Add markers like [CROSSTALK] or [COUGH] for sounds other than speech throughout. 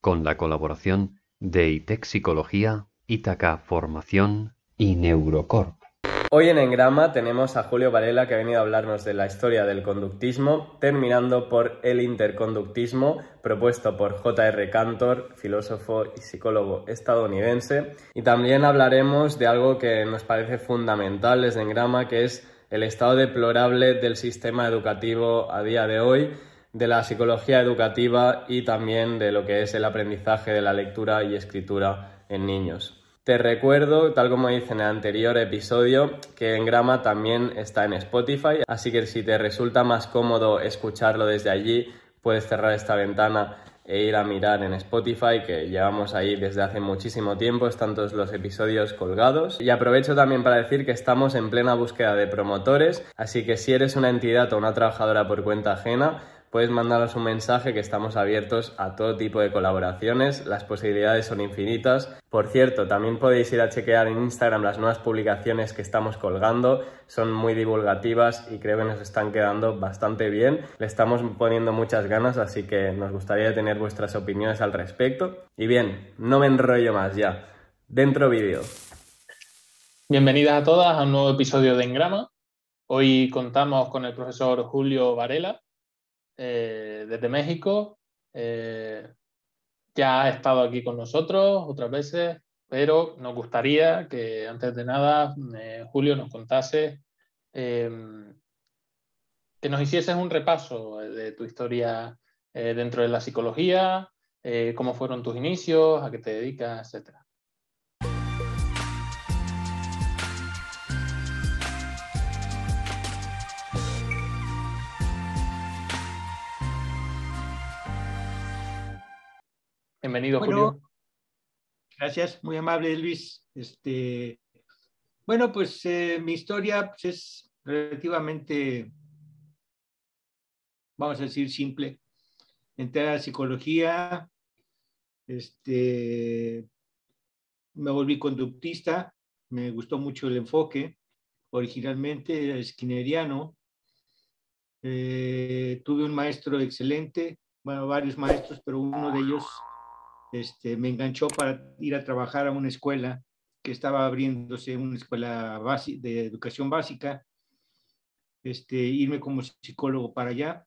Con la colaboración de ITEC Psicología, Itaca Formación y Neurocorp. Hoy en Engrama tenemos a Julio Varela que ha venido a hablarnos de la historia del conductismo, terminando por el interconductismo propuesto por J.R. Cantor, filósofo y psicólogo estadounidense. Y también hablaremos de algo que nos parece fundamental desde Engrama, que es el estado deplorable del sistema educativo a día de hoy, de la psicología educativa y también de lo que es el aprendizaje de la lectura y escritura en niños. Te recuerdo, tal como hice en el anterior episodio, que en Grama también está en Spotify, así que si te resulta más cómodo escucharlo desde allí, puedes cerrar esta ventana e ir a mirar en Spotify, que llevamos ahí desde hace muchísimo tiempo, están todos los episodios colgados. Y aprovecho también para decir que estamos en plena búsqueda de promotores, así que si eres una entidad o una trabajadora por cuenta ajena, puedes mandarnos un mensaje que estamos abiertos a todo tipo de colaboraciones, las posibilidades son infinitas. Por cierto, también podéis ir a chequear en Instagram las nuevas publicaciones que estamos colgando, son muy divulgativas y creo que nos están quedando bastante bien. Le estamos poniendo muchas ganas, así que nos gustaría tener vuestras opiniones al respecto. Y bien, no me enrollo más ya. Dentro vídeo. Bienvenidas a todas a un nuevo episodio de Engrama. Hoy contamos con el profesor Julio Varela, eh, desde México. Eh, ya ha estado aquí con nosotros otras veces, pero nos gustaría que antes de nada eh, Julio nos contase, em, que nos hicieses un repaso de tu historia dentro de la psicología, cómo fueron tus inicios, a qué te dedicas, etcétera. Bienvenido, Julio. Gracias, muy amable, Luis. Este, bueno, pues eh, mi historia pues, es relativamente, vamos a decir, simple. Entré a la psicología, este, me volví conductista, me gustó mucho el enfoque. Originalmente era skinneriano. Eh, tuve un maestro excelente, bueno, varios maestros, pero uno de ellos este, me enganchó para ir a trabajar a una escuela que estaba abriéndose, una escuela de educación básica, este, irme como psicólogo para allá.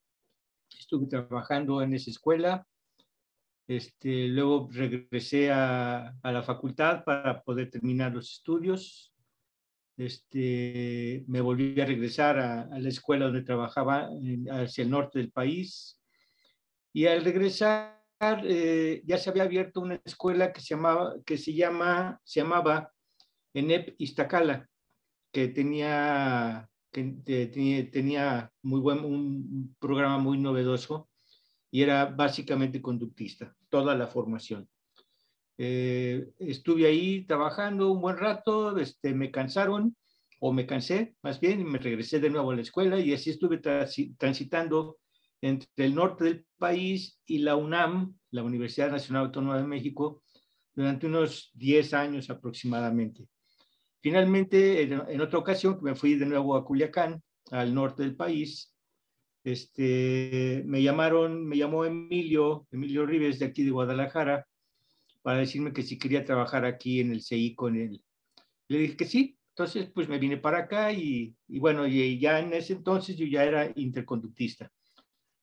Estuve trabajando en esa escuela. Este, luego regresé a, la facultad para poder terminar los estudios. Este, me volví a regresar a, a la escuela donde trabajaba hacia el norte del país. Y al regresar eh, ya se había abierto una escuela que se llamaba, que se llama, se llamaba ENEP Iztacala, que tenía, que tenía, muy buen, un programa muy novedoso y era básicamente conductista, toda la formación. Eh, estuve ahí trabajando un buen rato, este, me cansaron, o me cansé más bien, y me regresé de nuevo a la escuela y así estuve transitando entre el norte del país y la UNAM, la Universidad Nacional Autónoma de México, durante unos 10 años aproximadamente. Finalmente, en, otra ocasión, me fui de nuevo a Culiacán, al norte del país, este, me llamaron, me llamó Emilio, Emilio Rives de aquí de Guadalajara, para decirme que si quería trabajar aquí en el CI con él. Le dije que sí, entonces pues me vine para acá y, y bueno, y ya en ese entonces yo ya era interconductista.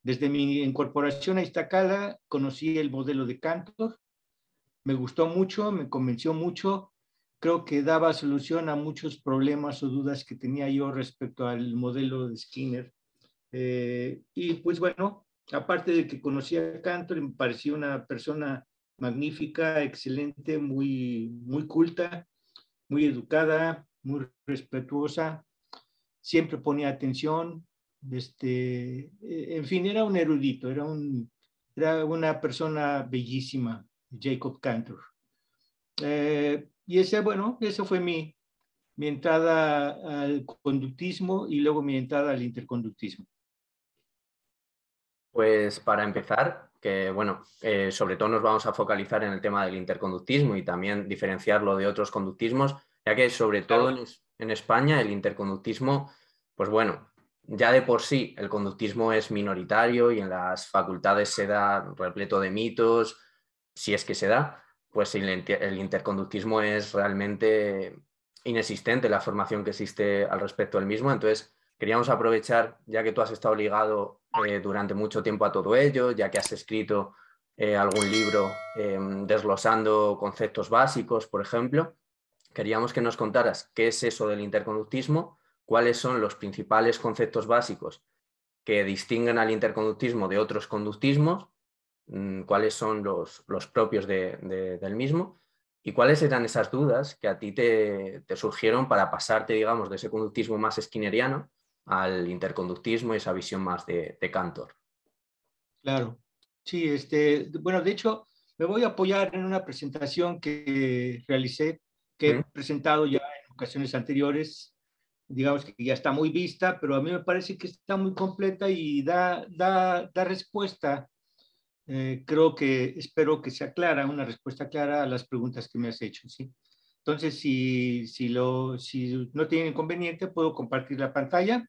Desde mi incorporación a Iztacala conocí el modelo de Cantor, me gustó mucho, me convenció mucho, creo que daba solución a muchos problemas o dudas que tenía yo respecto al modelo de Skinner. Eh, y pues bueno, aparte de que conocía a Cantor, me parecía una persona magnífica, excelente, muy, muy culta, muy educada, muy respetuosa, siempre ponía atención, este, eh, en fin, era un erudito, era, un, era una persona bellísima, Jacob Cantor. Eh, y ese, bueno, esa fue mi, mi entrada al conductismo y luego mi entrada al interconductismo. Pues para empezar, que bueno, eh, sobre todo nos vamos a focalizar en el tema del interconductismo y también diferenciarlo de otros conductismos, ya que sobre todo en, en España el interconductismo, pues bueno, ya de por sí el conductismo es minoritario y en las facultades se da repleto de mitos, si es que se da, pues el, interconductismo es realmente inexistente la formación que existe al respecto del mismo. Entonces, queríamos aprovechar, ya que tú has estado ligado eh, durante mucho tiempo a todo ello, ya que has escrito eh, algún libro em, desglosando conceptos básicos, por ejemplo, queríamos que nos contaras qué es eso del interconductismo, cuáles son los principales conceptos básicos que distinguen al interconductismo de otros conductismos Mm, cuáles son los, propios del mismo y cuáles eran esas dudas que a ti te, surgieron para pasarte, digamos, de ese conductismo más esquineriano al interconductismo y esa visión más de, Cantor. Claro, sí, este, bueno, de hecho, me voy a apoyar en una presentación que realicé, que he presentado ya en ocasiones anteriores, digamos que ya está muy vista, pero a mí me parece que está muy completa y da, da, da respuesta eh, creo que espero que sea clara, una respuesta clara a las preguntas que me has hecho, ¿sí? Entonces, si, si, lo, si no tiene inconveniente, puedo compartir la pantalla.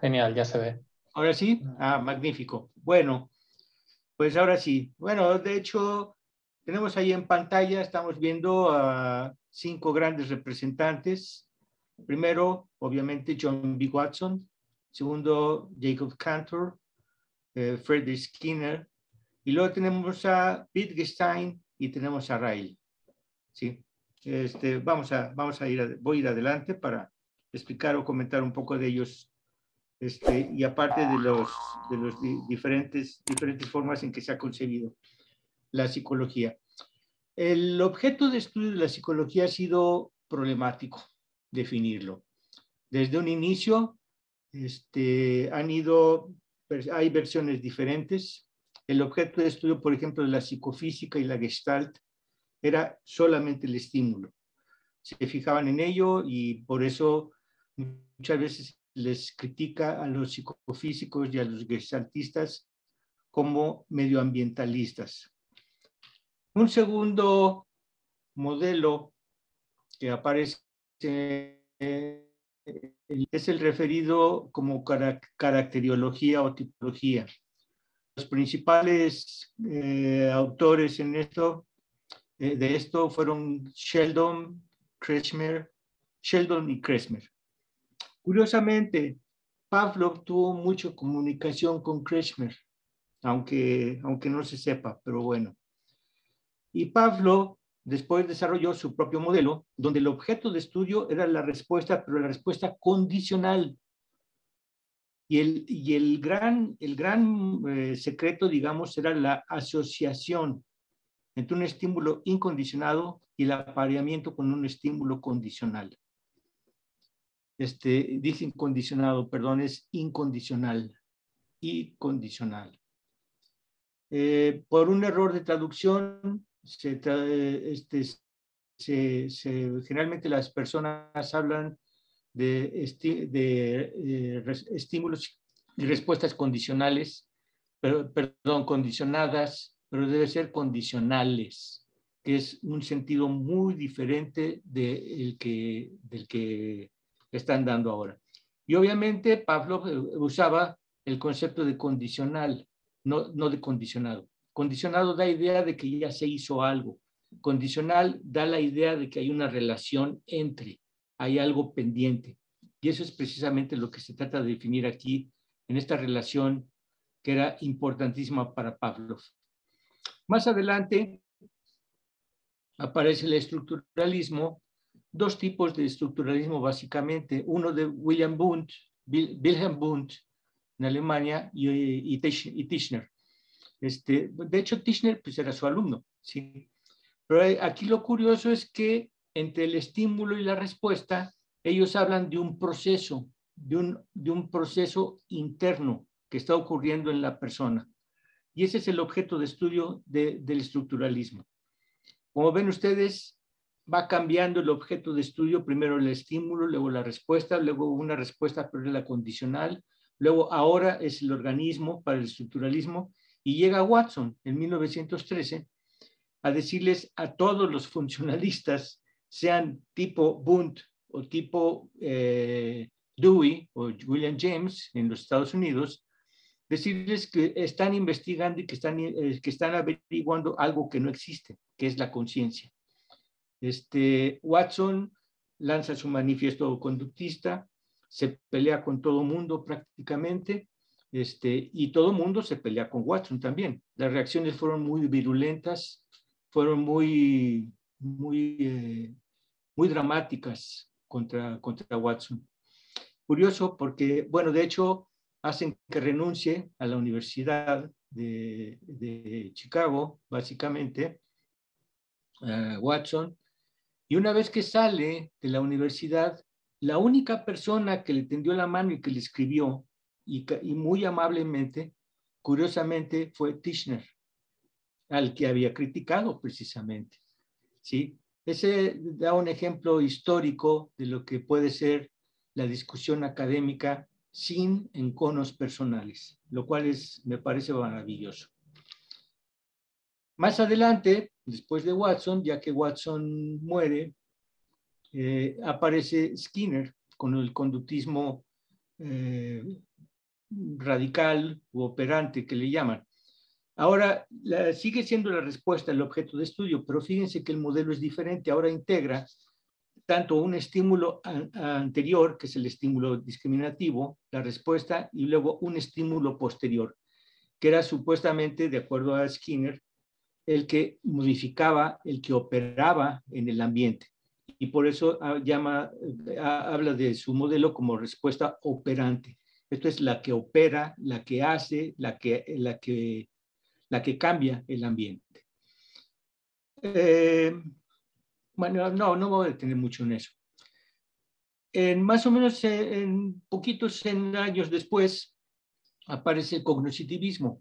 Genial, ya se ve. Ahora sí, ah, magnífico. Bueno, pues ahora sí. Bueno, de hecho, tenemos ahí en pantalla, estamos viendo a cinco grandes representantes. Primero, obviamente, John B. Watson. Segundo, Jacob Cantor eh, Friedrich Skinner, y luego tenemos a Wittgenstein y tenemos a Ryle. ¿sí? Este, vamos, a, vamos a ir, voy a ir adelante para explicar o comentar un poco de ellos este, y aparte de los, de los diferentes, diferentes formas en que se ha concebido la psicología. El objeto de estudio de la psicología ha sido problemático definirlo. Desde un inicio este, han ido hay versiones diferentes. El objeto de estudio, por ejemplo, de la psicofísica y la gestalt era solamente el estímulo. Se fijaban en ello y por eso muchas veces les critica a los psicofísicos y a los gestaltistas como medioambientalistas. Un segundo modelo que aparece es el referido como caracteriología o tipología. Los principales eh, autores en esto, eh, de esto fueron Sheldon, Kretschmer, Sheldon y Kretschmer. Curiosamente, Pavlov tuvo mucha comunicación con Kretschmer, aunque, aunque no se sepa, pero bueno. Y Pavlov Después desarrolló su propio modelo, donde el objeto de estudio era la respuesta, pero la respuesta condicional. Y el, y el gran, el gran eh, secreto, digamos, era la asociación entre un estímulo incondicionado y el apareamiento con un estímulo condicional. Este, dice incondicionado, perdón, es incondicional. Y condicional. Eh, por un error de traducción, se, este, se, generalmente las personas hablan de, de eh, estímulos y respuestas condicionales, pero, perdón, condicionadas, pero debe ser condicionales, que es un sentido muy diferente de que, del que están dando ahora. Y obviamente Pablo eh, usaba el concepto de condicional, no, no de condicionado. Condicionado da idea de que ya se hizo algo. Condicional da la idea de que hay una relación entre, hay algo pendiente. Y eso es precisamente lo que se trata de definir aquí en esta relación que era importantísima para Pavlov. Más adelante aparece el estructuralismo, dos tipos de estructuralismo básicamente, uno de William Bundt, Wilhelm Bundt en Alemania y, y Tischner. Este, de hecho, Tischner pues, era su alumno, ¿sí? Pero aquí lo curioso es que entre el estímulo y la respuesta, ellos hablan de un proceso, de un, de un proceso interno que está ocurriendo en la persona. Y ese es el objeto de estudio del estructuralismo. Como ven ustedes, va cambiando el objeto de estudio, primero el estímulo, luego la respuesta, luego una respuesta, pero la condicional, luego ahora es el organismo para el estructuralismo y llega Watson en 1913 a decirles a todos los funcionalistas, sean tipo Bunt o tipo eh, Dewey, William James en los Estados Unidos, decirles que están investigando y que están, eh, que están averiguando algo que no existe, que es la conciencia. Este, Watson lanza su manifiesto conductista, se pelea con todo mundo prácticamente, este, y todo mundo se pelea con Watson también. Las reacciones fueron muy virulentas, fueron muy, muy, eh, muy dramáticas contra, contra Watson. Curioso porque, bueno, de hecho, hacen que renuncie a la Universidad de, de Chicago, básicamente, Watson, y una vez que sale de la universidad, la única persona que le tendió la mano y que le escribió, y, muy amablemente, curiosamente, fue Tischner, al que había criticado precisamente. ¿sí? Ese da un ejemplo histórico de lo que puede ser la discusión académica sin enconos personales, lo cual es, me parece maravilloso. Más adelante, después de Watson, ya que Watson muere, eh, aparece Skinner con el conductismo eh, radical u operante que le llaman. Ahora, sigue siendo la respuesta el objeto de estudio, pero fíjense que el modelo es diferente. Ahora integra tanto un estímulo anterior, que es el estímulo discriminativo, la respuesta, y luego un estímulo posterior, que era supuestamente, de acuerdo a Skinner, el que modificaba, el que operaba en el ambiente. Y por eso ah, llama, ah, habla de su modelo como respuesta operante. Esto es la que opera, la que hace, la que, la que, la que cambia el ambiente. Eh, bueno, no, no voy a detener mucho en eso. En más o menos eh, en poquitos años después aparece el cognoscitivismo,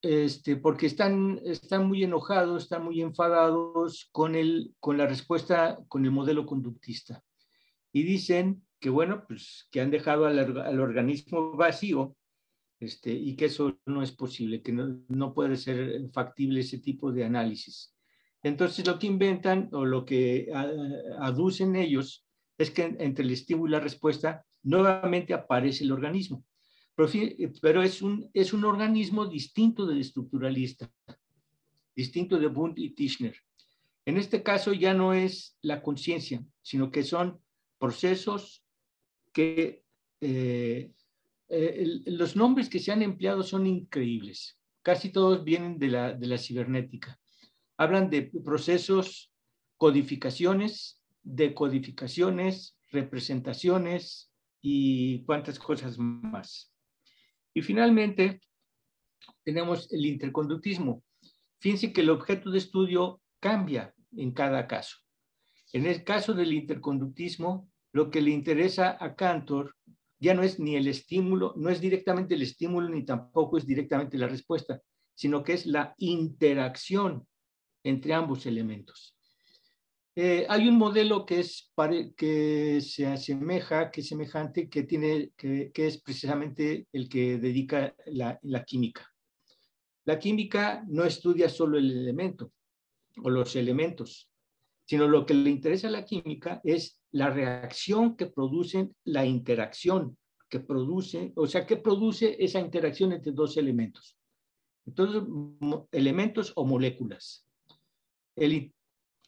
este, porque están, están muy enojados, están muy enfadados con, el, con la respuesta, con el modelo conductista. Y dicen que, bueno, pues que han dejado al, al organismo vacío este, y que eso no es posible, que no, no, puede ser factible ese tipo de análisis. Entonces lo que inventan o lo que aducen ellos es que entre el estímulo y la respuesta nuevamente aparece el organismo. Pero, es, un, es un organismo distinto del estructuralista, distinto de Bund y Tischner. En este caso ya no es la conciencia, sino que son procesos que eh, eh, los nombres que se han empleado son increíbles. Casi todos vienen de la, de la cibernética. Hablan de procesos, codificaciones, decodificaciones, representaciones y cuántas cosas más. Y finalmente, tenemos el interconductismo. Fíjense que el objeto de estudio cambia en cada caso. En el caso del interconductismo, lo que le interesa a Cantor ya no es ni el estímulo, no es directamente el estímulo ni tampoco es directamente la respuesta, sino que es la interacción entre ambos elementos. Eh, hay un modelo que, es, que se asemeja, que es semejante, que, tiene, que, es precisamente el que dedica la, química. La química no estudia solo el elemento o los elementos, sino lo que le interesa a la química es la reacción que producen la interacción que produce, o sea, que produce esa interacción entre dos elementos. Entonces, elementos o moléculas. El,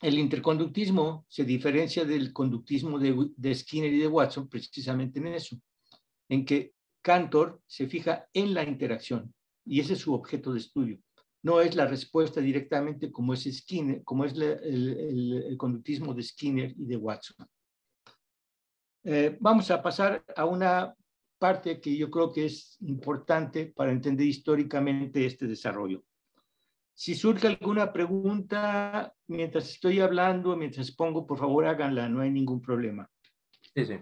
el interconductismo se diferencia del conductismo de, Skinner y de Watson precisamente en eso, en que Cantor se fija en la interacción y ese es su objeto de estudio. No es la respuesta directamente como es Skinner, como es el, conductismo de Skinner y de Watson. Eh, vamos a pasar a una parte que yo creo que es importante para entender históricamente este desarrollo. Si surge alguna pregunta mientras estoy hablando, mientras pongo, por favor háganla, no hay ningún problema. Sí, sí.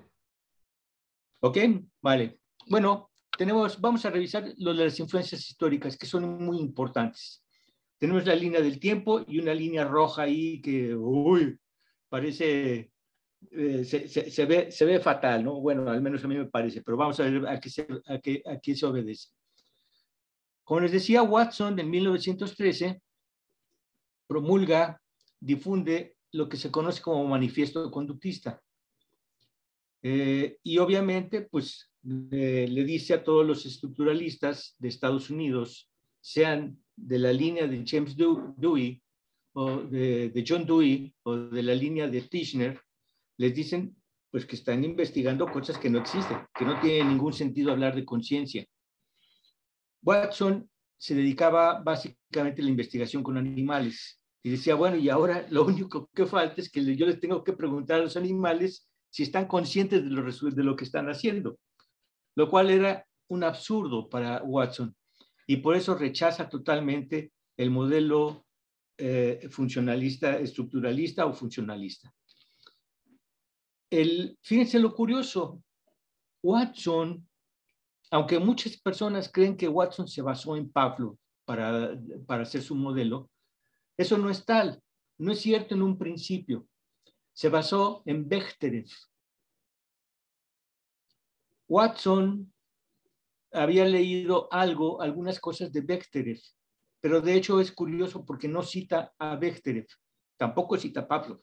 ¿Ok? Vale. Bueno, tenemos, vamos a revisar lo de las influencias históricas, que son muy importantes. Tenemos la línea del tiempo y una línea roja ahí que, uy, parece, eh, se, se, ve, se ve fatal, ¿no? Bueno, al menos a mí me parece, pero vamos a ver a qué se, a qué, a qué se obedece. Como les decía, Watson en 1913 promulga, difunde lo que se conoce como manifiesto conductista. Eh, y obviamente, pues le dice a todos los estructuralistas de Estados Unidos, sean de la línea de James Dewey o de, John Dewey o de la línea de Tishner, les dicen pues que están investigando cosas que no existen, que no tiene ningún sentido hablar de conciencia. Watson se dedicaba básicamente a la investigación con animales y decía, bueno, y ahora lo único que falta es que yo les tengo que preguntar a los animales si están conscientes de lo, de lo que están haciendo, lo cual era un absurdo para Watson y por eso rechaza totalmente el modelo eh, funcionalista, estructuralista o funcionalista. Fíjense lo curioso, Watson, aunque muchas personas creen que Watson se basó en Pavlov para, para hacer su modelo, eso no es tal, no es cierto en un principio. Se basó en Bechterev. Watson había leído algo, algunas cosas de Bechterev, pero de hecho es curioso porque no cita a Bechterev, tampoco cita a Pavlov.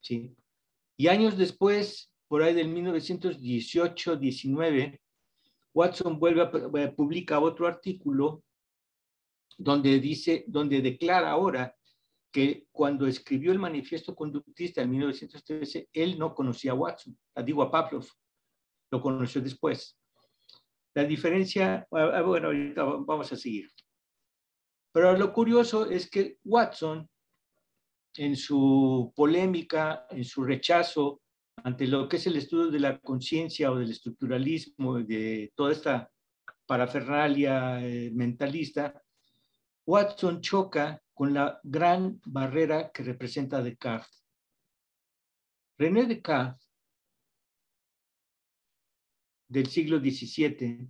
¿sí? Y años después, por ahí del 1918-19, Watson vuelve a, eh, publica otro artículo donde dice, donde declara ahora que cuando escribió el manifiesto conductista en 1913, él no conocía a Watson, digo a Pavlov, lo conoció después. La diferencia, bueno, ahorita vamos a seguir. Pero lo curioso es que Watson, en su polémica, en su rechazo ante lo que es el estudio de la conciencia o del estructuralismo, de toda esta parafernalia eh, mentalista, Watson choca con la gran barrera que representa Descartes. René Descartes, del siglo XVII,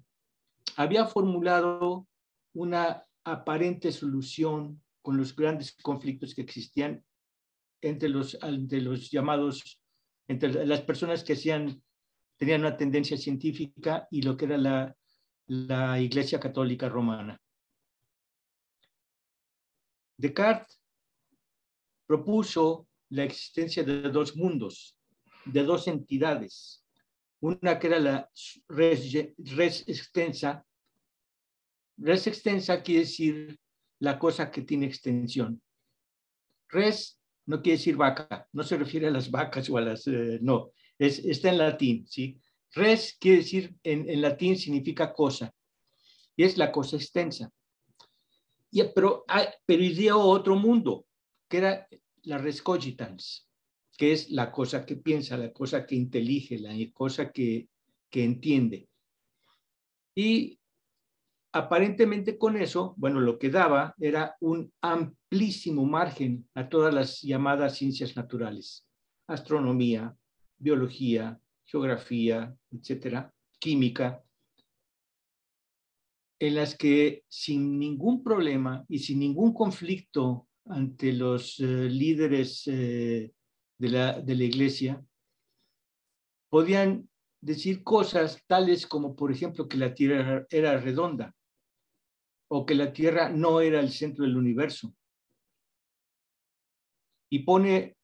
había formulado una aparente solución con los grandes conflictos que existían entre los, los llamados, entre las personas que tenían una tendencia científica y lo que era la, la Iglesia Católica Romana. Descartes propuso la existencia de dos mundos, de dos entidades. Una que era la res, res extensa Res extensa quiere decir la cosa que tiene extensión. Res no quiere decir vaca, no se refiere a las vacas o a las, eh, no, es, está en latín, ¿sí? Res quiere decir, en, latín significa cosa, y es la cosa extensa. Y, pero, hay, pero otro mundo, que era la res cogitans, que es la cosa que piensa, la cosa que intelige, la cosa que, que entiende. Y aparentemente con eso, bueno, lo que daba era un amplísimo margen a todas las llamadas ciencias naturales, astronomía, biología, geografía, etcétera, química, en las que sin ningún problema y sin ningún conflicto ante los eh, líderes eh, de, la, de la iglesia, podían decir cosas tales como, por ejemplo, que la Tierra era redonda, o que la Tierra no era el centro del universo. Y pone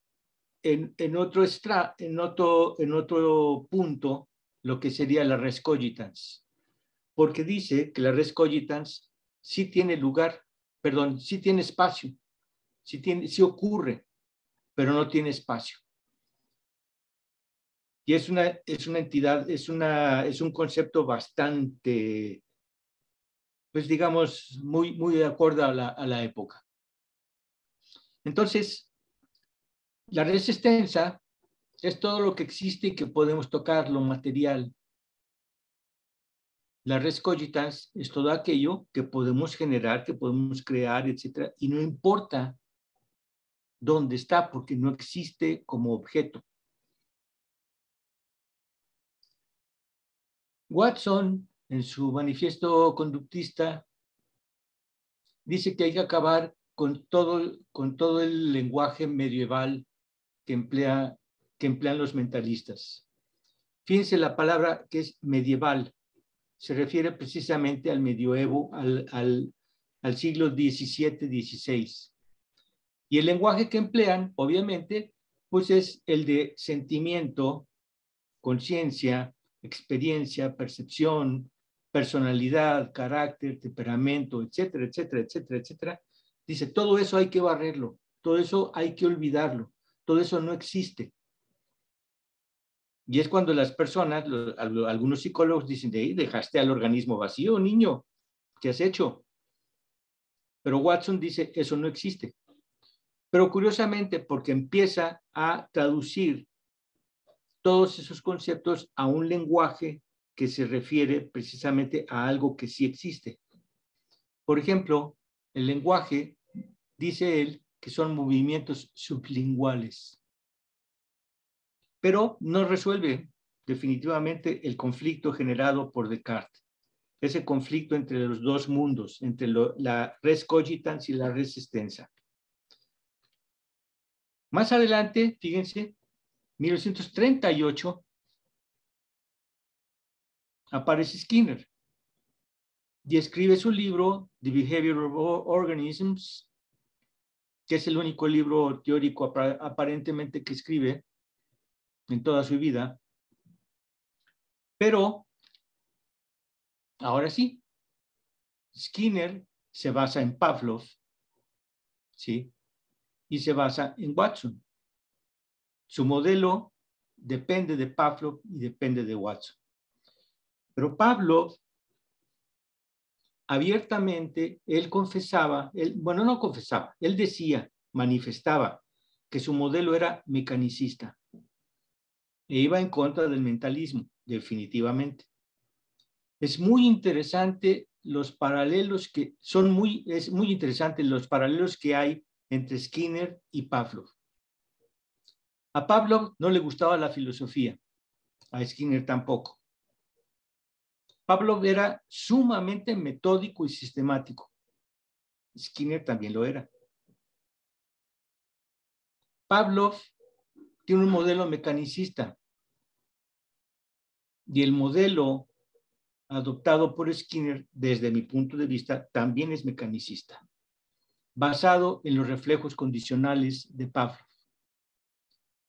en, otro, extra, en, otro, en otro punto lo que sería la res cogitans, porque dice que la res cogitans sí tiene lugar, perdón, sí tiene espacio, sí, tiene, sí ocurre, pero no tiene espacio. Y es una, es una entidad, es, una, es un concepto bastante pues digamos, muy, muy de acuerdo a la, época. Entonces, la resistencia es todo lo que existe y que podemos tocar, lo material. La res cogitans es todo aquello que podemos generar, que podemos crear, etc. Y no importa dónde está, porque no existe como objeto. Watson en su manifiesto conductista, dice que hay que acabar con todo, con todo el lenguaje medieval que, emplea, que emplean los mentalistas. Fíjense la palabra que es medieval. Se refiere precisamente al medioevo, al, al, al siglo XVII, XVI. Y el lenguaje que emplean, obviamente, pues es el de sentimiento, conciencia, experiencia, percepción, personalidad, carácter, temperamento, etcétera, etcétera, etcétera, etcétera. Dice, todo eso hay que barrerlo, todo eso hay que olvidarlo, todo eso no existe. Y es cuando las personas, algunos psicólogos dicen, de ahí dejaste al organismo vacío, niño, ¿qué has hecho? Pero Watson dice, eso no existe. Pero curiosamente, porque empieza a traducir todos esos conceptos a un lenguaje que se refiere precisamente a algo que sí existe. Por ejemplo, el lenguaje, dice él, que son movimientos sublinguales, pero no resuelve definitivamente el conflicto generado por Descartes, ese conflicto entre los dos mundos, entre la res cogitans y la res extensa. Más adelante, fíjense, 1938, aparece Skinner y escribe su libro The Behavior of Organisms, que es el único libro teórico aparentemente que escribe en toda su vida. Pero, ahora sí, Skinner se basa en Pavlov, ¿sí? Y se basa en Watson. Su modelo depende de Pavlov y depende de Watson. Pero Pablo abiertamente, él confesaba, bueno, no confesaba, él decía, manifestaba que su modelo era mecanicista e iba en contra del mentalismo, definitivamente. Es muy interesante los paralelos que son muy, es muy interesante los paralelos que hay entre Skinner y Pavlov. A Pavlov no le gustaba la filosofía, a Skinner tampoco. Pablo era sumamente metódico y sistemático. Skinner también lo era. Pablo tiene un modelo mecanicista y el modelo adoptado por Skinner, desde mi punto de vista, también es mecanicista, basado en los reflejos condicionales de Pavlov.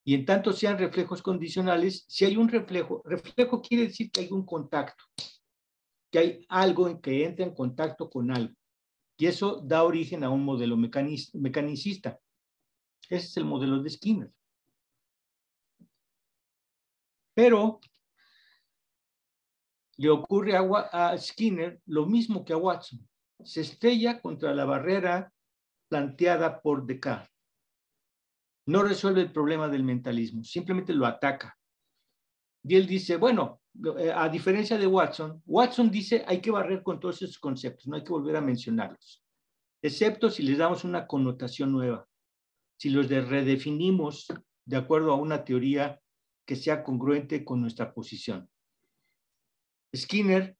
Y en tanto sean reflejos condicionales, si hay un reflejo, reflejo quiere decir que hay un contacto que hay algo en que entra en contacto con algo. Y eso da origen a un modelo mecanicista. Ese es el modelo de Skinner. Pero le ocurre a, Skinner lo mismo que a Watson. Se estrella contra la barrera planteada por Descartes. No resuelve el problema del mentalismo, simplemente lo ataca. Y él dice, bueno, a diferencia de Watson, Watson dice hay que barrer con todos esos conceptos, no hay que volver a mencionarlos, excepto si les damos una connotación nueva, si los redefinimos de acuerdo a una teoría que sea congruente con nuestra posición. Skinner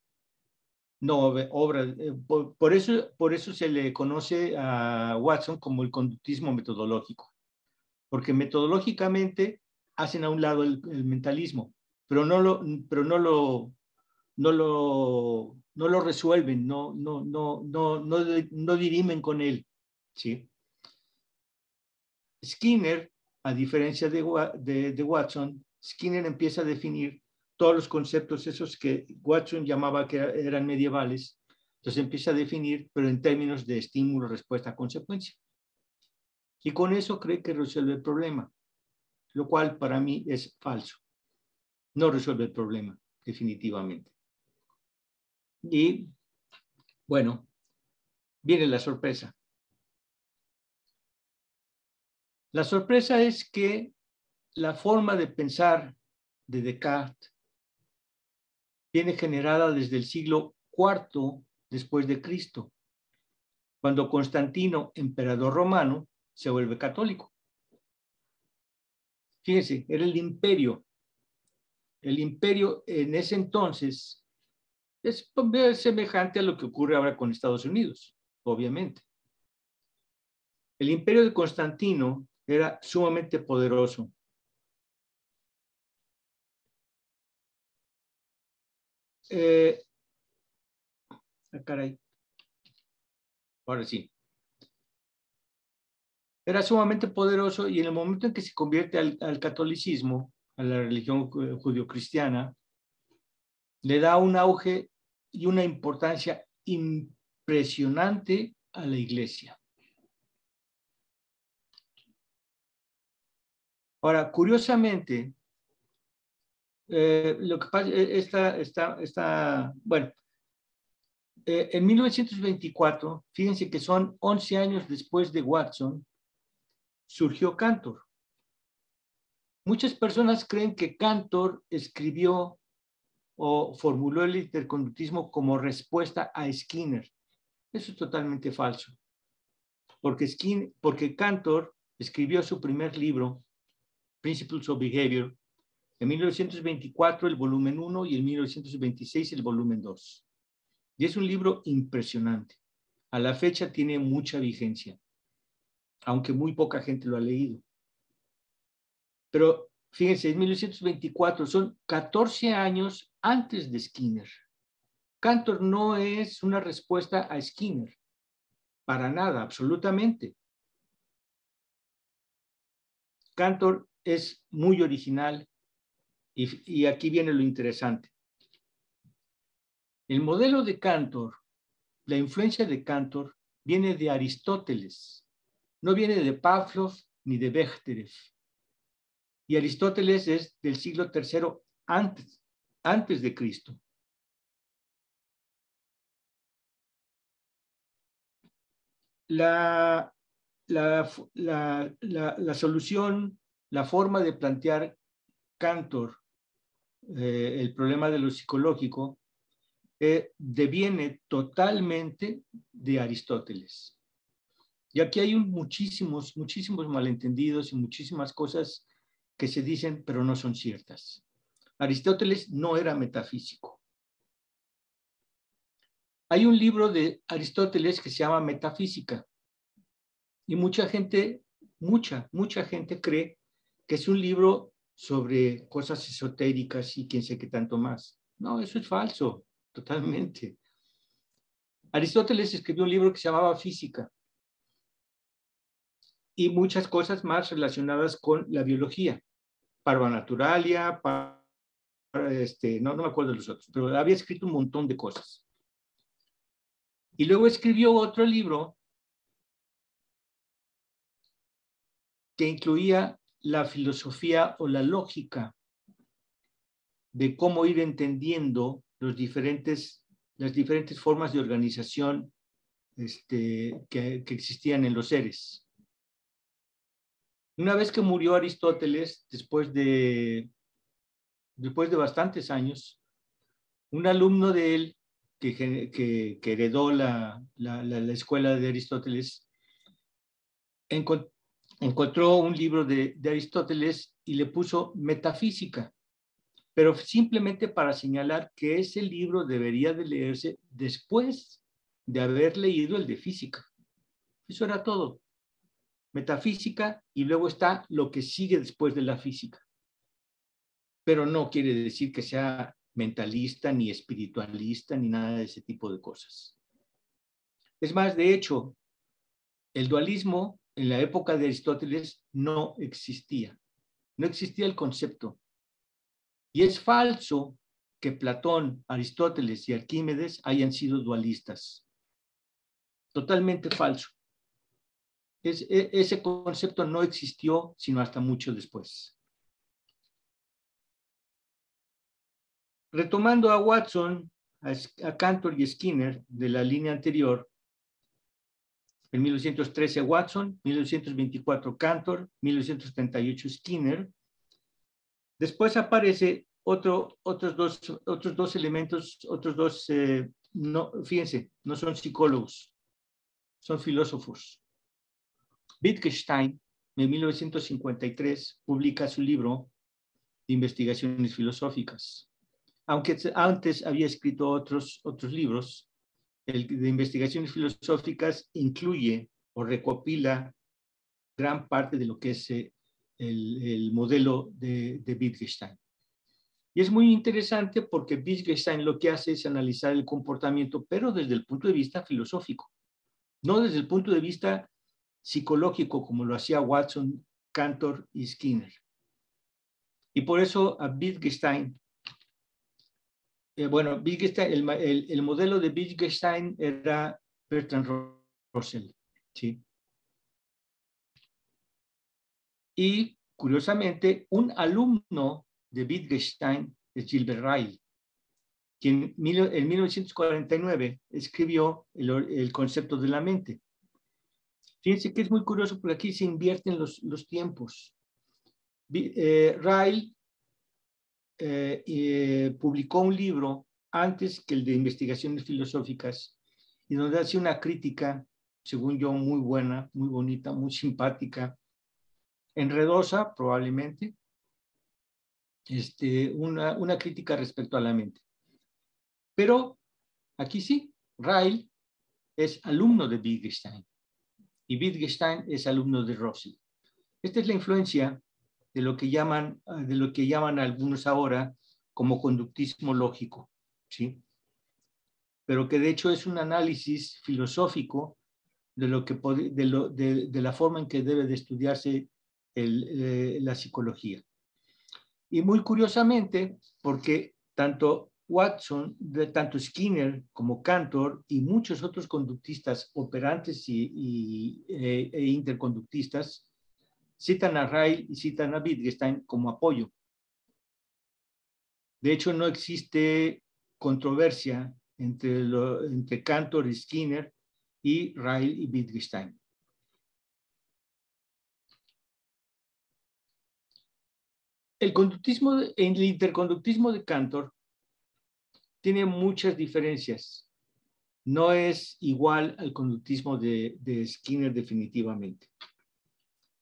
no obra, eh, por, eso, por eso se le conoce a Watson como el conductismo metodológico, porque metodológicamente hacen a un lado el mentalismo, pero no lo, pero no lo, no lo, no lo resuelven, no, no, no, no, no, dirimen con él. ¿sí? Skinner, a diferencia de, de, de, Watson, Skinner empieza a definir todos los conceptos esos que Watson llamaba que eran medievales, entonces empieza a definir, pero en términos de estímulo, respuesta, consecuencia. Y con eso cree que resuelve el problema, lo cual para mí es falso no resuelve el problema, definitivamente. Y bueno, viene la sorpresa. La sorpresa es que la forma de pensar de Descartes viene generada desde el siglo IV después de Cristo, cuando Constantino, emperador romano, se vuelve católico. Fíjense, era el imperio el imperio en ese entonces es semejante a lo que ocurre ahora con Estados Unidos, obviamente. El imperio de Constantino era sumamente poderoso. Eh, ah. Ahora sí. Era sumamente poderoso y en el momento en que se convierte al catolicismo, a la religión judio-cristiana, le da un auge y una importancia impresionante a la iglesia. Ahora, curiosamente, eh, lo que pasa, eh, está, está, está, bueno, eh, en 1924, fíjense que son 11 años después de Watson, surgió Cantor. Muchas personas creen que Cantor escribió o formuló el interconductismo como respuesta a Skinner. Eso es totalmente falso. Porque, Skinner, porque Cantor escribió su primer libro, Principles of Behavior, en 1924 el volumen 1 y en 1926 el volumen 2. Y es un libro impresionante. A la fecha tiene mucha vigencia, aunque muy poca gente lo ha leído. Pero Fíjense, en 1924 son 14 años antes de Skinner. Cantor no es una respuesta a Skinner, para nada, absolutamente. Cantor es muy original y, y aquí viene lo interesante. El modelo de Cantor, la influencia de Cantor, viene de Aristóteles, no viene de Pavlov ni de Bechterev y Aristóteles es del siglo III antes, antes de Cristo. La, la, solución, la forma de plantear Cantor eh, el problema de lo psicológico eh, deviene totalmente de Aristóteles. Y aquí hay muchísimos, muchísimos malentendidos y muchísimas cosas que se dicen pero no son ciertas. Aristóteles no era metafísico. Hay un libro de Aristóteles que se llama Metafísica y mucha gente, mucha, mucha gente cree que es un libro sobre cosas esotéricas y quién sé qué tanto más. No, eso es falso, totalmente. Aristóteles escribió un libro que se llamaba Física y muchas cosas más relacionadas con la biología. Parvanaturalia, para, este, no, me acuerdo de los otros, pero había escrito un montón de cosas. Y luego escribió otro libro que incluía la filosofía o la lógica de cómo ir entendiendo las diferentes formas de organización este, que existían en los seres. Una vez que murió Aristóteles, después de, después de bastantes años, un alumno de él que, que, heredó la, la, la, escuela de Aristóteles, encontró un libro de, de Aristóteles y le puso metafísica, pero simplemente para señalar que ese libro debería de leerse después de haber leído el de física. Eso era todo metafísica y luego está lo que sigue después de la física. Pero no quiere decir que sea mentalista, ni espiritualista, ni nada de ese tipo de cosas. Es más, de hecho, el dualismo en la época de Aristóteles no existía. No existía el concepto. Y es falso que Platón, Aristóteles y Arquímedes hayan sido dualistas. Totalmente falso. E, ese concepto no existió sino hasta mucho después. Retomando a Watson, a, Cantor y Skinner de la línea anterior, en 1913 Watson, 1924 Cantor, 1938 Skinner. Después aparece otro, otros, dos, otros dos elementos, otros dos, eh, no, fíjense, no son psicólogos, son filósofos. Wittgenstein, en 1953, publica su libro de investigaciones filosóficas. Aunque antes había escrito otros, otros libros, el de investigaciones filosóficas incluye o recopila gran parte de lo que es eh, el, modelo de, de Wittgenstein. Y es muy interesante porque Wittgenstein lo que hace es analizar el comportamiento, pero desde el punto de vista filosófico, no desde el punto de vista psicológico como lo hacía Watson, Cantor y Skinner. Y por eso a Wittgenstein, eh, bueno, Wittgenstein, el, el, el, modelo de Wittgenstein era Bertrand Russell, ¿sí? Y curiosamente, un alumno de Wittgenstein es Gilbert Ryle, quien en 1949 escribió el, el concepto de la mente. Fíjense que es muy curioso porque aquí se invierten los, los tiempos. Eh, Ryle eh, eh, publicó un libro antes que el de investigaciones filosóficas y donde hace una crítica, según yo, muy buena, muy bonita, muy simpática, enredosa probablemente, este, una, una crítica respecto a la mente. Pero aquí sí, Ryle es alumno de Wittgenstein y Wittgenstein es alumno de Russell. Esta es la influencia de lo que llaman, de lo que llaman algunos ahora como conductismo lógico, ¿sí? Pero que de hecho es un análisis filosófico de, lo que, de, de, la forma en que debe de estudiarse eh, la psicología. Y muy curiosamente, porque tanto Watson, tanto Skinner como Cantor y muchos otros conductistas operantes y, eh, e interconductistas citan a Ryle y citan a Wittgenstein como apoyo. De hecho, no existe controversia entre Cantor y Skinner y Ryle y Wittgenstein. El conductismo, el interconductismo de Cantor tiene muchas diferencias. No es igual al conductismo de, Skinner definitivamente.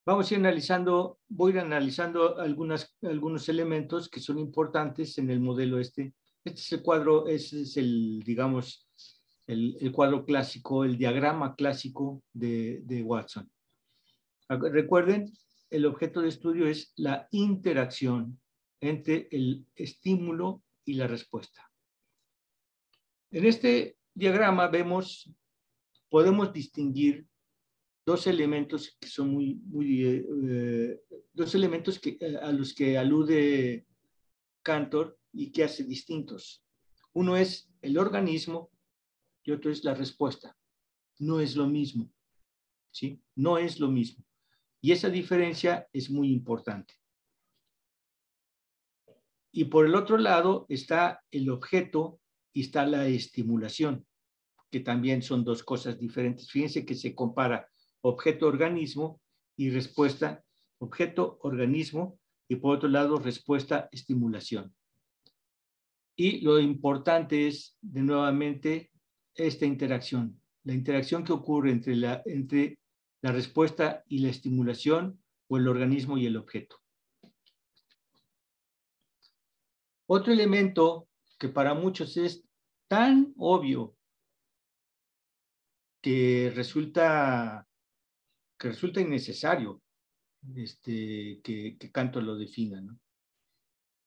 Vamos a ir analizando, voy a ir analizando algunas, algunos elementos que son importantes en el modelo este. Este es el cuadro, este es el, digamos, el, el cuadro clásico, el diagrama clásico de, de Watson. Recuerden, el objeto de estudio es la interacción entre el estímulo y la respuesta. En este diagrama vemos, podemos distinguir dos elementos que son muy, muy eh, dos elementos que, eh, a los que alude Cantor y que hace distintos. Uno es el organismo y otro es la respuesta. No es lo mismo, ¿sí? No es lo mismo. Y esa diferencia es muy importante. Y por el otro lado está el objeto y está la estimulación, que también son dos cosas diferentes. Fíjense que se compara objeto-organismo y respuesta, objeto-organismo y por otro lado respuesta-estimulación. Y lo importante es, de nuevamente, esta interacción, la interacción que ocurre entre la, entre la respuesta y la estimulación o el organismo y el objeto. Otro elemento que para muchos es tan obvio que resulta, que resulta innecesario este, que, que Canto lo defina. ¿no?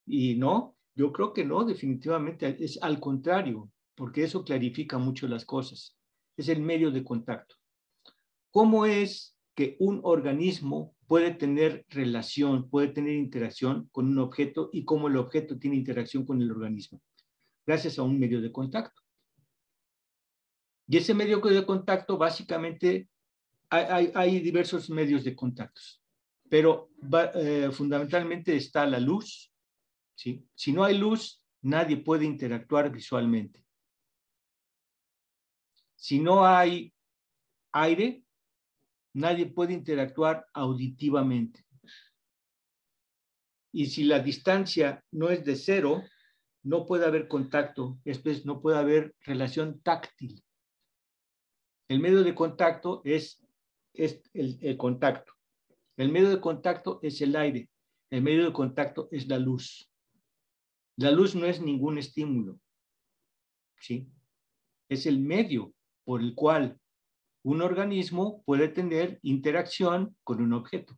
Y no, yo creo que no, definitivamente es al contrario, porque eso clarifica mucho las cosas. Es el medio de contacto. ¿Cómo es que un organismo puede tener relación, puede tener interacción con un objeto y cómo el objeto tiene interacción con el organismo? Gracias a un medio de contacto. Y ese medio de contacto, básicamente, hay, hay diversos medios de contactos, pero eh, fundamentalmente está la luz. ¿sí? Si no hay luz, nadie puede interactuar visualmente. Si no hay aire, nadie puede interactuar auditivamente. Y si la distancia no es de cero, no puede haber contacto, después no puede haber relación táctil. El medio de contacto es, es el, el contacto. El medio de contacto es el aire. El medio de contacto es la luz. La luz no es ningún estímulo. ¿sí? Es el medio por el cual un organismo puede tener interacción con un objeto.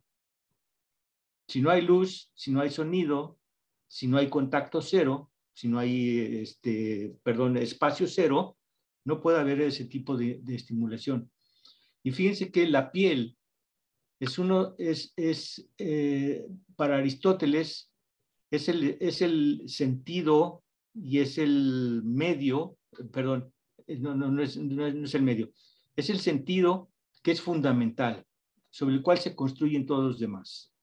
Si no hay luz, si no hay sonido, si no hay contacto cero, si no hay, este, perdón, espacio cero, no puede haber ese tipo de, estimulación. Y fíjense que la piel es uno, es, es eh, para Aristóteles, es el, es el sentido y es el medio, perdón, no, no, no, es, no es el medio, es el sentido que es fundamental, sobre el cual se construyen todos los demás.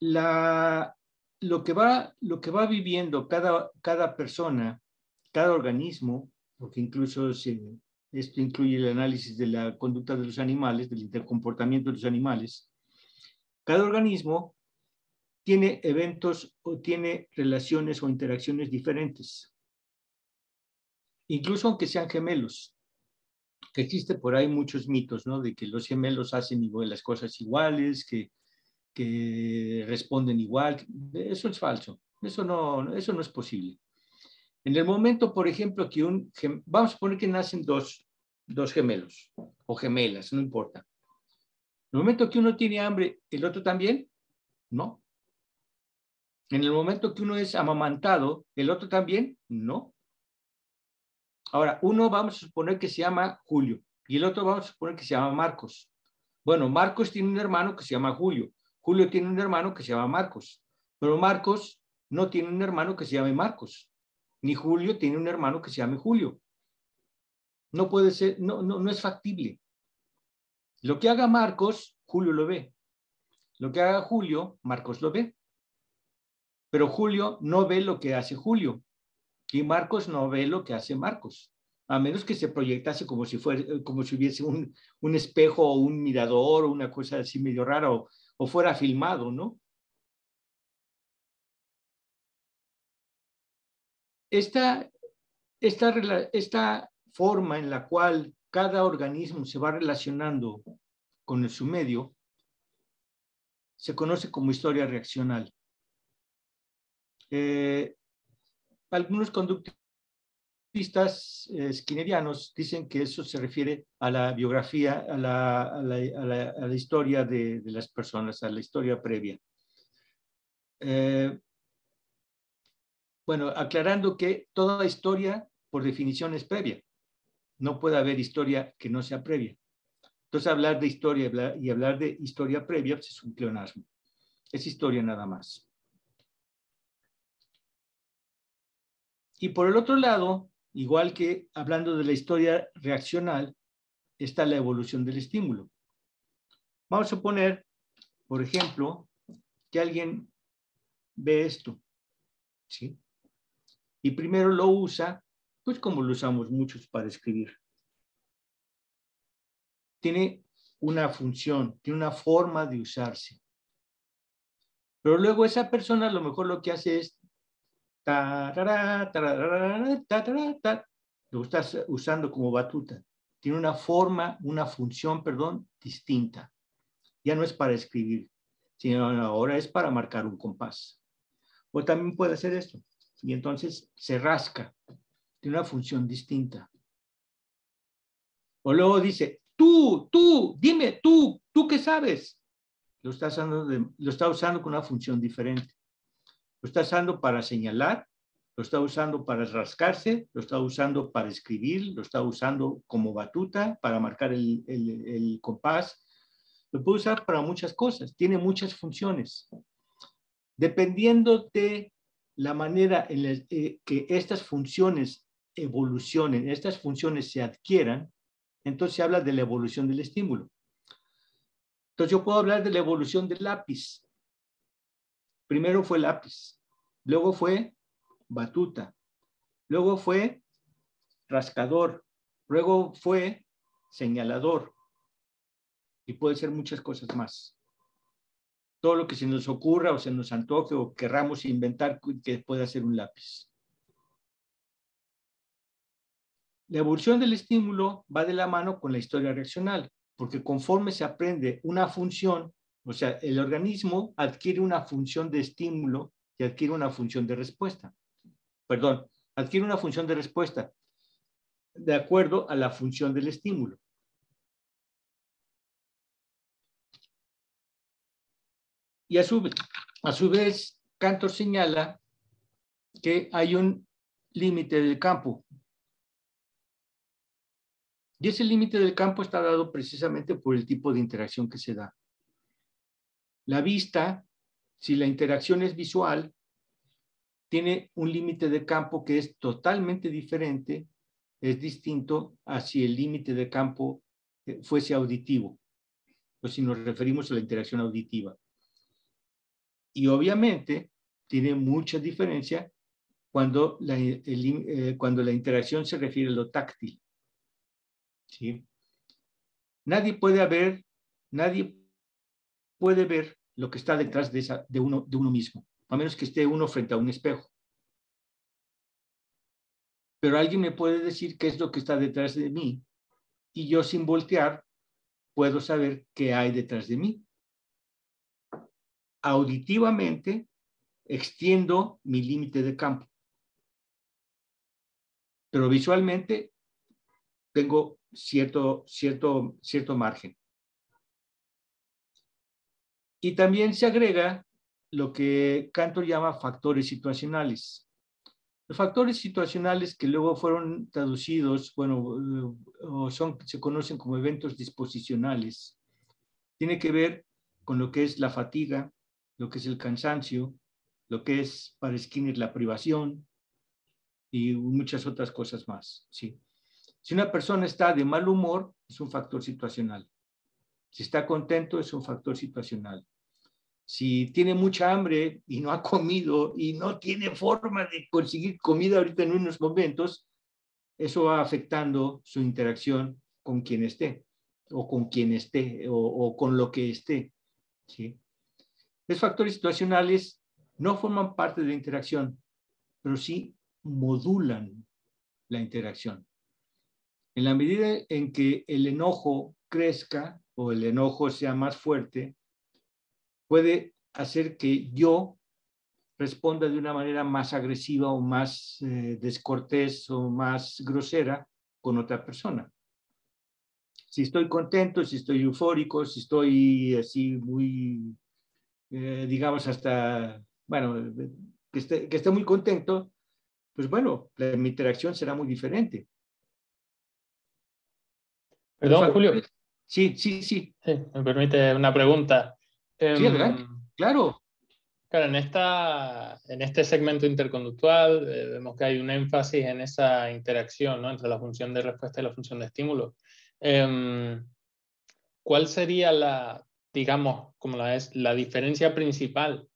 La, lo, que va, lo que va viviendo cada, cada persona, cada organismo, porque incluso esto incluye el análisis de la conducta de los animales, del intercomportamiento de los animales, cada organismo tiene eventos o tiene relaciones o interacciones diferentes. Incluso aunque sean gemelos, que existe por ahí muchos mitos, ¿no? De que los gemelos hacen igual, las cosas iguales, que, que responden igual. Eso es falso. Eso no, eso no es posible. En el momento, por ejemplo, que un, vamos a poner que nacen dos, dos gemelos o gemelas, no importa. En el momento que uno tiene hambre, ¿el otro también? No. En el momento que uno es amamantado, ¿el otro también? No. Ahora, uno vamos a suponer que se llama Julio y el otro vamos a suponer que se llama Marcos. Bueno, Marcos tiene un hermano que se llama Julio. Julio tiene un hermano que se llama Marcos. Pero Marcos no tiene un hermano que se llame Marcos. Ni Julio tiene un hermano que se llame Julio. No puede ser, no, no, no es factible. Lo que haga Marcos, Julio lo ve. Lo que haga Julio, Marcos lo ve. Pero Julio no ve lo que hace Julio. Y Marcos no ve lo que hace Marcos, a menos que se proyectase como si, fuera, como si hubiese un, un espejo o un mirador o una cosa así medio rara o, o fuera filmado, ¿no? Esta, esta, esta forma en la cual cada organismo se va relacionando con su medio se conoce como historia reaccional. Eh, algunos conductistas eh, skinnerianos dicen que eso se refiere a la biografía, a la, historia de, de, las personas, a la historia previa. Eh, bueno, aclarando que toda historia, por definición, es previa. No puede haber historia que no sea previa. Entonces, hablar de historia y hablar de historia previa pues, es un pleonasmo. Es historia nada más. Y por el otro lado, igual que hablando de la historia reaccional, está la evolución del estímulo. Vamos a suponer, por ejemplo, que alguien ve esto, ¿sí? Y primero lo usa, pues como lo usamos muchos para escribir. Tiene una función, tiene una forma de usarse. Pero luego esa persona a lo mejor lo que hace es lo estás usando como batuta. Tiene una forma, una función, perdón, distinta. Ya no es para escribir, sino ahora es para marcar un compás. O también puede hacer esto. Y entonces se rasca. Tiene una función distinta. O luego dice, tú, tú, dime, tú, tú qué sabes. Lo está usando, lo está usando con una función diferente. Lo está usando para señalar, lo está usando para rascarse, lo está usando para escribir, lo está usando como batuta para marcar el, compás. Lo puede usar para muchas cosas, tiene muchas funciones. Dependiendo de la manera en eh, que estas funciones evolucionen, estas funciones se adquieran, entonces se habla de la evolución del estímulo. Entonces yo puedo hablar de la evolución del lápiz. Primero fue lápiz, luego fue batuta, luego fue rascador, luego fue señalador y puede ser muchas cosas más. Todo lo que se nos ocurra o se nos antoje o querramos inventar que pueda ser un lápiz. La evolución del estímulo va de la mano con la historia reaccional, porque conforme se aprende una función, o sea, el organismo adquiere una función de estímulo y adquiere una función de respuesta. Perdón, adquiere una función de respuesta de acuerdo a la función del estímulo. Y a su, a su vez, Cantor señala que hay un límite del campo. Y ese límite del campo está dado precisamente por el tipo de interacción que se da. La vista, si la interacción es visual, tiene un límite de campo que es totalmente diferente, es distinto a si el límite de campo eh, fuese auditivo, o si nos referimos a la interacción auditiva. Y obviamente tiene mucha diferencia cuando la, eh, interacción se refiere a lo táctil. ¿sí? Nadie puede ver, nadie puede ver lo que está detrás de, de, uno, de uno mismo, a menos que esté uno frente a un espejo. Pero alguien me puede decir qué es lo que está detrás de mí y yo sin voltear puedo saber qué hay detrás de mí. Auditivamente extiendo mi límite de campo pero visualmente tengo cierto, cierto, cierto margen. Y también se agrega lo que Cantor llama factores situacionales. Los factores situacionales que luego fueron traducidos, bueno, son, se conocen como eventos disposicionales. Tiene que ver con lo que es la fatiga, lo que es el cansancio, lo que es para Skinner la privación, y muchas otras cosas más. ¿sí? Si una persona está de mal humor, es un factor situacional. Si está contento, es un factor situacional. Si tiene mucha hambre y no ha comido y no tiene forma de conseguir comida ahorita en unos momentos, eso va afectando su interacción con quien esté o con quien esté o, o con lo que esté. ¿sí? Los factores situacionales no forman parte de la interacción, pero sí modulan la interacción. En la medida en que el enojo crezca o el enojo sea más fuerte, puede hacer que yo responda de una manera más agresiva o más eh, descortés o más grosera con otra persona. Si estoy contento, si estoy eufórico, si estoy así muy, eh, digamos, hasta, bueno, que esté, que esté muy contento, pues bueno, la, mi interacción será muy diferente. Perdón, Julio. Sí, sí, sí. me permite una pregunta. Sí, em, claro. Claro, en, esta, en este segmento interconductual eh, vemos que hay un énfasis en esa interacción ¿no? entre la función de respuesta y la función de estímulo. Em, ¿Cuál sería la, digamos, como la es, la diferencia principal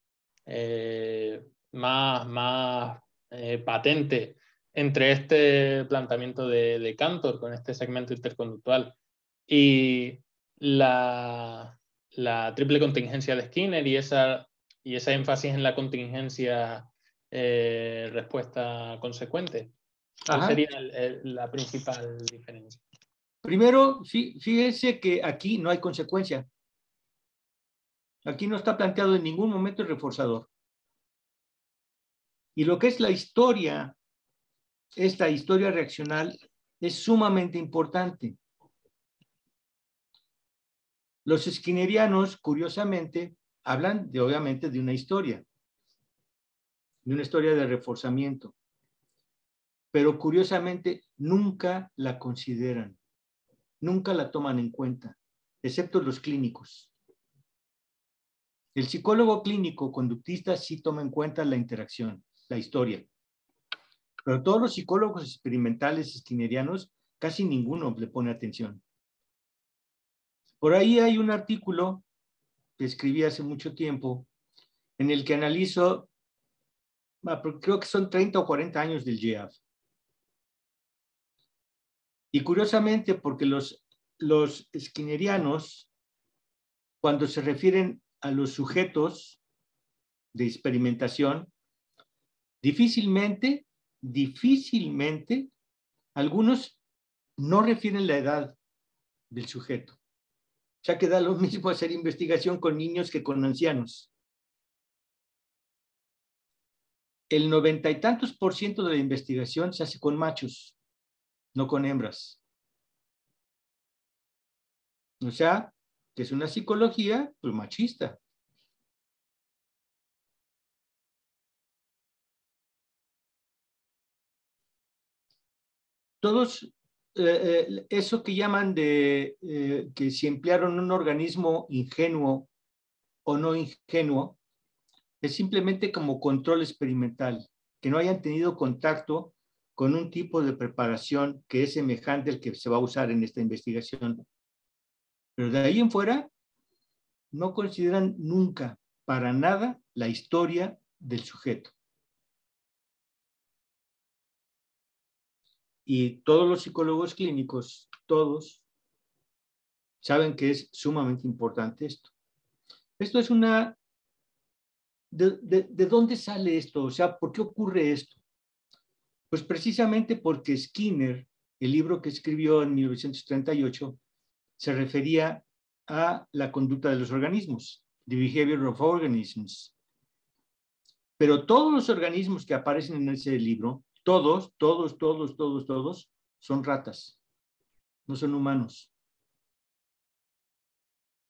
eh, más, más eh, patente entre este planteamiento de, Cantor con este segmento interconductual y la, triple contingencia de Skinner y esa, y esa énfasis en la contingencia eh, respuesta consecuente. ¿Cuál sería la principal diferencia? Primero, fíjese que aquí no hay consecuencia. Aquí no está planteado en ningún momento el reforzador. Y lo que es la historia, esta historia reaccional, es sumamente importante. Los skinnerianos, curiosamente, hablan de, obviamente de una historia, de una historia de reforzamiento, pero curiosamente nunca la consideran, nunca la toman en cuenta, excepto los clínicos. El psicólogo clínico conductista sí toma en cuenta la interacción, la historia. Pero todos los psicólogos experimentales skinnerianos, casi ninguno le pone atención. Por ahí hay un artículo que escribí hace mucho tiempo en el que analizo, ah, creo que son 30 o 40 años del GEAF. Y curiosamente, porque los, los skinnerianos, cuando se refieren a los sujetos de experimentación, Difícilmente, difícilmente, algunos no refieren la edad del sujeto. Ya que da lo mismo hacer investigación con niños que con ancianos. El noventa y tantos por ciento de la investigación se hace con machos, no con hembras. O sea, que es una psicología pues, machista. todos eh, eh, eso que llaman de eh, que si emplearon un organismo ingenuo o no ingenuo, es simplemente como control experimental, que no hayan tenido contacto con un tipo de preparación que es semejante al que se va a usar en esta investigación. Pero de ahí en fuera, no consideran nunca, para nada, la historia del sujeto. Y todos los psicólogos clínicos, todos, saben que es sumamente importante esto. Esto es una... ¿De, de dónde sale esto? O sea, ¿por qué ocurre esto? Pues precisamente porque Skinner, el libro que escribió en 1938, se refería a la conducta de los organismos, The Behavior of Organisms. Pero todos los organismos que aparecen en ese libro todos, todos, todos, todos, todos son ratas, no son humanos.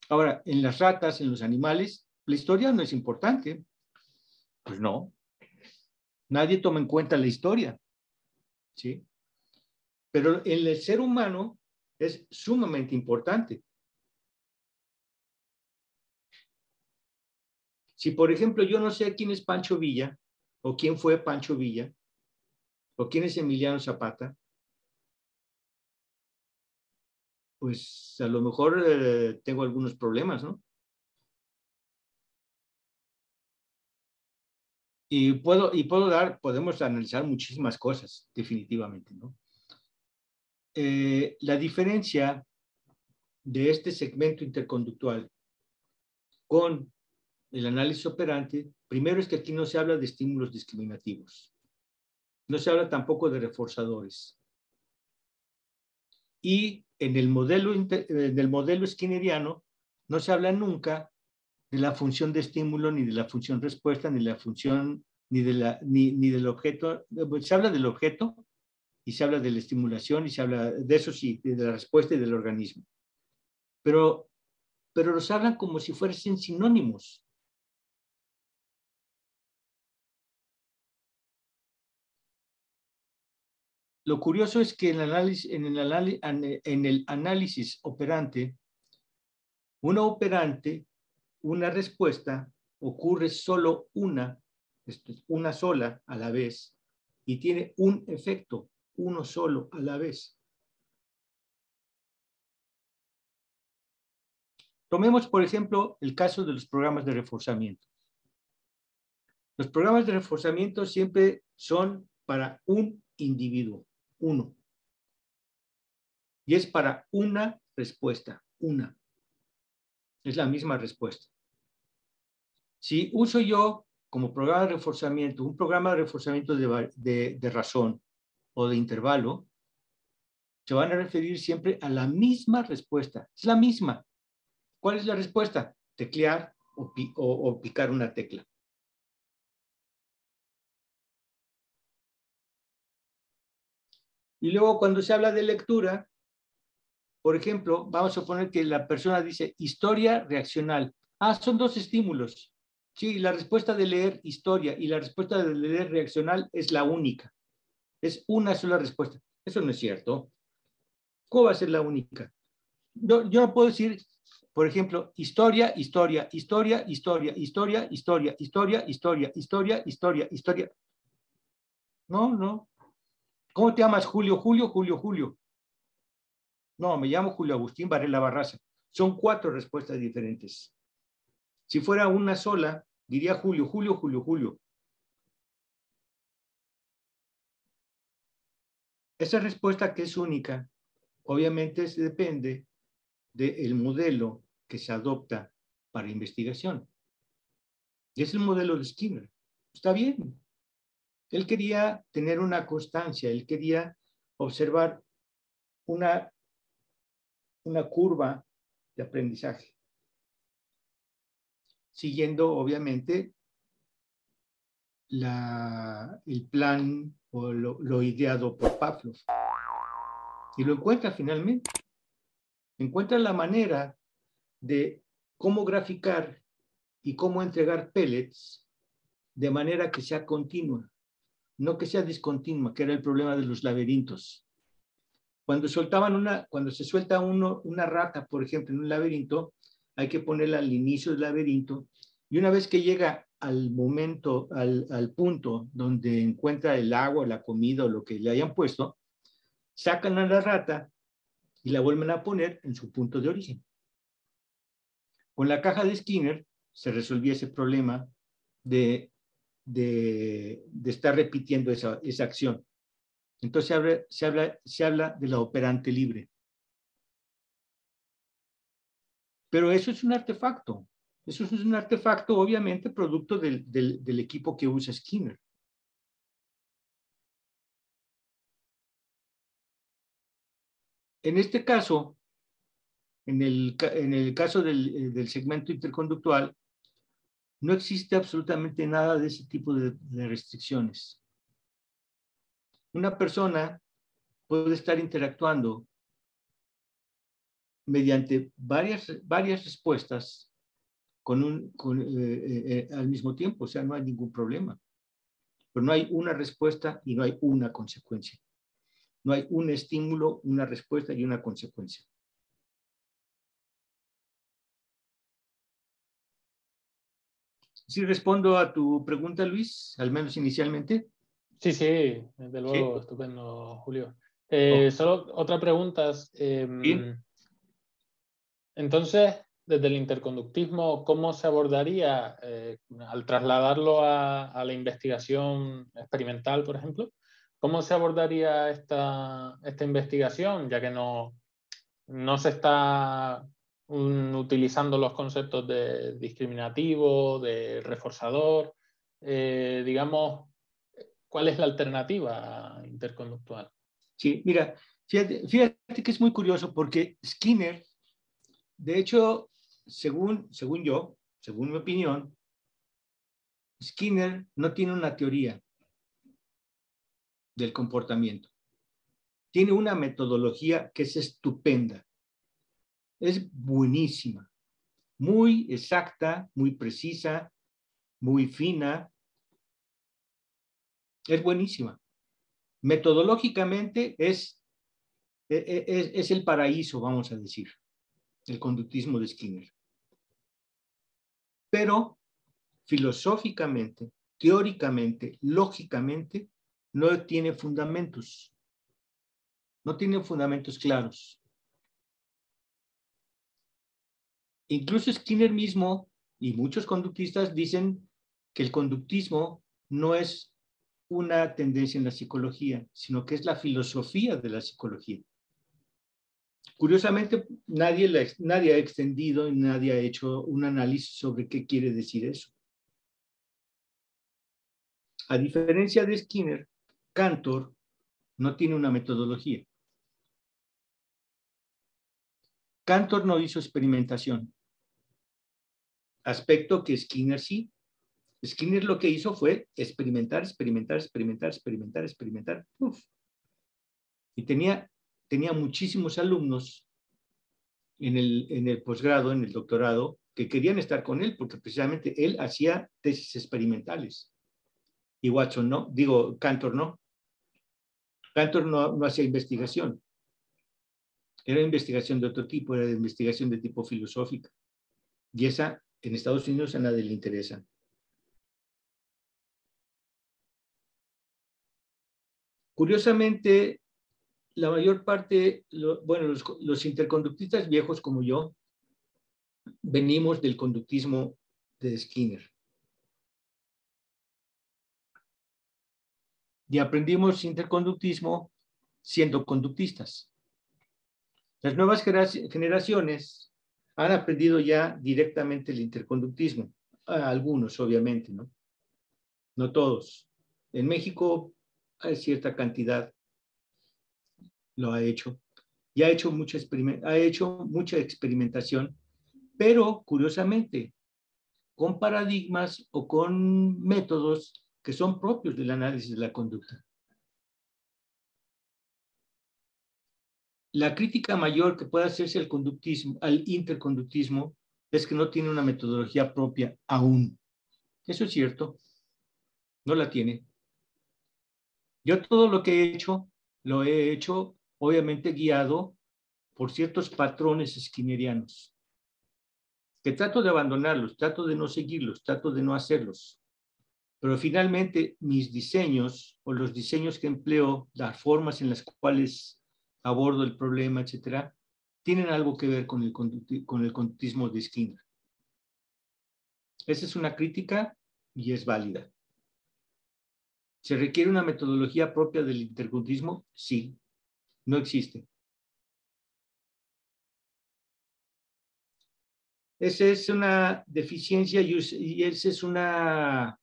Ahora, en las ratas, en los animales, la historia no es importante. Pues no. Nadie toma en cuenta la historia. ¿Sí? Pero en el ser humano es sumamente importante. Si, por ejemplo, yo no sé quién es Pancho Villa o quién fue Pancho Villa, ¿O quién es Emiliano Zapata? Pues a lo mejor eh, tengo algunos problemas, ¿no? Y puedo, y puedo dar, podemos analizar muchísimas cosas, definitivamente, ¿no? Eh, la diferencia de este segmento interconductual con el análisis operante, primero es que aquí no se habla de estímulos discriminativos. No se habla tampoco de reforzadores. Y en el modelo, en el modelo skinneriano no se habla nunca de la función de estímulo, ni de la función respuesta, ni de la función, ni, de la, ni, ni del objeto. Se habla del objeto y se habla de la estimulación y se habla de eso sí, de la respuesta y del organismo. Pero, pero los hablan como si fuesen sinónimos. Lo curioso es que en el análisis, operante, una operante, una respuesta, ocurre solo una, una sola a la vez, y tiene un efecto, uno solo a la vez. Tomemos, por ejemplo, el caso de los programas de reforzamiento. Los programas de reforzamiento siempre son para un individuo uno. Y es para una respuesta, una. Es la misma respuesta. Si uso yo como programa de reforzamiento, un programa de reforzamiento de, de razón o de intervalo, se van a referir siempre a la misma respuesta. Es la misma. ¿Cuál es la respuesta? Teclear o, o picar una tecla. Y luego cuando se habla de lectura, por ejemplo, vamos a suponer que la persona dice historia reaccional. Ah, son dos estímulos. Sí, la respuesta de leer historia y la respuesta de leer reaccional es la única. Es una sola respuesta. Eso no es cierto. ¿Cómo va a ser la única? Yo, yo no puedo decir, por ejemplo, historia, historia, historia, historia, historia, historia, historia, historia, historia, historia, historia. No, no. ¿Cómo te llamas Julio? Julio, Julio, Julio. No, me llamo Julio Agustín Varela Barraza. Son cuatro respuestas diferentes. Si fuera una sola, diría Julio, Julio, Julio, Julio. Esa respuesta que es única, obviamente depende del modelo que se adopta para investigación. Y es el modelo de Skinner. Está bien, él quería tener una constancia, él quería observar una, una curva de aprendizaje, siguiendo obviamente el plan o lo, lo, ideado por Pavlov. Y lo encuentra finalmente. Encuentra la manera de cómo graficar y cómo entregar pellets de manera que sea continua no que sea discontinua, que era el problema de los laberintos. Cuando soltaban una, cuando se suelta una rata, por ejemplo, en un laberinto, hay que ponerla al inicio del laberinto y una vez que llega al momento, al, al punto donde encuentra el agua, la comida o lo que le hayan puesto, sacan a la rata y la vuelven a poner en su punto de origen. Con la caja de Skinner se resolvía ese problema de, de, estar repitiendo esa, esa acción. Entonces se habla, se, habla, de la operante libre. Pero eso es un artefacto. Eso es un artefacto, obviamente, producto del, del, del equipo que usa Skinner. En este caso, en el, en el caso del, eh, del, segmento interconductual, no existe absolutamente nada de ese tipo de, restricciones. Una persona puede estar interactuando mediante varias, varias respuestas con un, con, eh, eh, al mismo tiempo, o sea, no hay ningún problema. Pero no hay una respuesta y no hay una consecuencia. No hay un estímulo, una respuesta y una consecuencia. ¿Sí respondo a tu pregunta, Luis? Al menos inicialmente. Sí, sí, desde luego, estupendo, Julio. Eh, oh. Solo otra pregunta. Eh, Entonces, desde el interconductismo, ¿cómo se abordaría eh, al trasladarlo a, a, la investigación experimental, por ejemplo? ¿Cómo se abordaría esta, esta investigación, ya que no, no se está um, utilizando los conceptos de discriminativo, de reforzador? Eh, digamos, ¿cuál es la alternativa interconductual? Sí, mira, fíjate, fíjate que es muy curioso porque Skinner, de hecho, según, según yo, según mi opinión, Skinner no tiene una teoría del comportamiento. Tiene una metodología que es estupenda. Es buenísima, muy exacta, muy precisa, muy fina. Es buenísima. Metodológicamente es, e, e, es, es el paraíso, vamos a decir, el conductismo de Skinner. Pero filosóficamente, teóricamente, lógicamente, no tiene fundamentos. No tiene fundamentos claros. Incluso Skinner mismo y muchos conductistas dicen que el conductismo no es una tendencia en la psicología, sino que es la filosofía de la psicología. Curiosamente, nadie, ha extendido y nadie ha hecho un análisis sobre qué quiere decir eso. A diferencia de Skinner, Cantor no tiene una metodología. Cantor no hizo experimentación. Aspecto que Skinner sí. Skinner lo que hizo fue experimentar, experimentar, experimentar, experimentar, experimentar. Y tenía, tenía muchísimos alumnos en el, en el posgrado, en el doctorado, que querían estar con él porque precisamente él hacía tesis experimentales. Y Watson no, digo, Cantor no. Cantor no, no hacía investigación. Era investigación de otro tipo, era de investigación de tipo filosófica. Y esa en Estados Unidos a nadie le interesa. Curiosamente, la mayor parte, bueno, los, interconductistas viejos como yo, venimos del conductismo de Skinner. y aprendimos interconductismo siendo conductistas. Las nuevas generaciones han aprendido ya directamente el interconductismo, algunos obviamente, ¿no? No todos. En México hay cierta cantidad lo ha hecho y ha hecho mucha, ha hecho mucha experimentación, pero curiosamente con paradigmas o con métodos que son propios del análisis de la conducta. La crítica mayor que puede hacerse al conductismo, al interconductismo, es que no tiene una metodología propia aún. Eso es cierto. No la tiene. Yo todo lo que he hecho, lo he hecho obviamente guiado por ciertos patrones skinnerianos. que trato de abandonarlos, trato de no seguirlos, trato de no hacerlos. Pero finalmente mis diseños o los diseños que empleo, las formas en las cuales abordo el problema, etcétera, tienen algo que ver con el, con el conductismo de Skinner. Esa es una crítica y es válida. ¿Se requiere una metodología propia del interconductismo? Sí, no existe. Esa es una deficiencia y esa es una,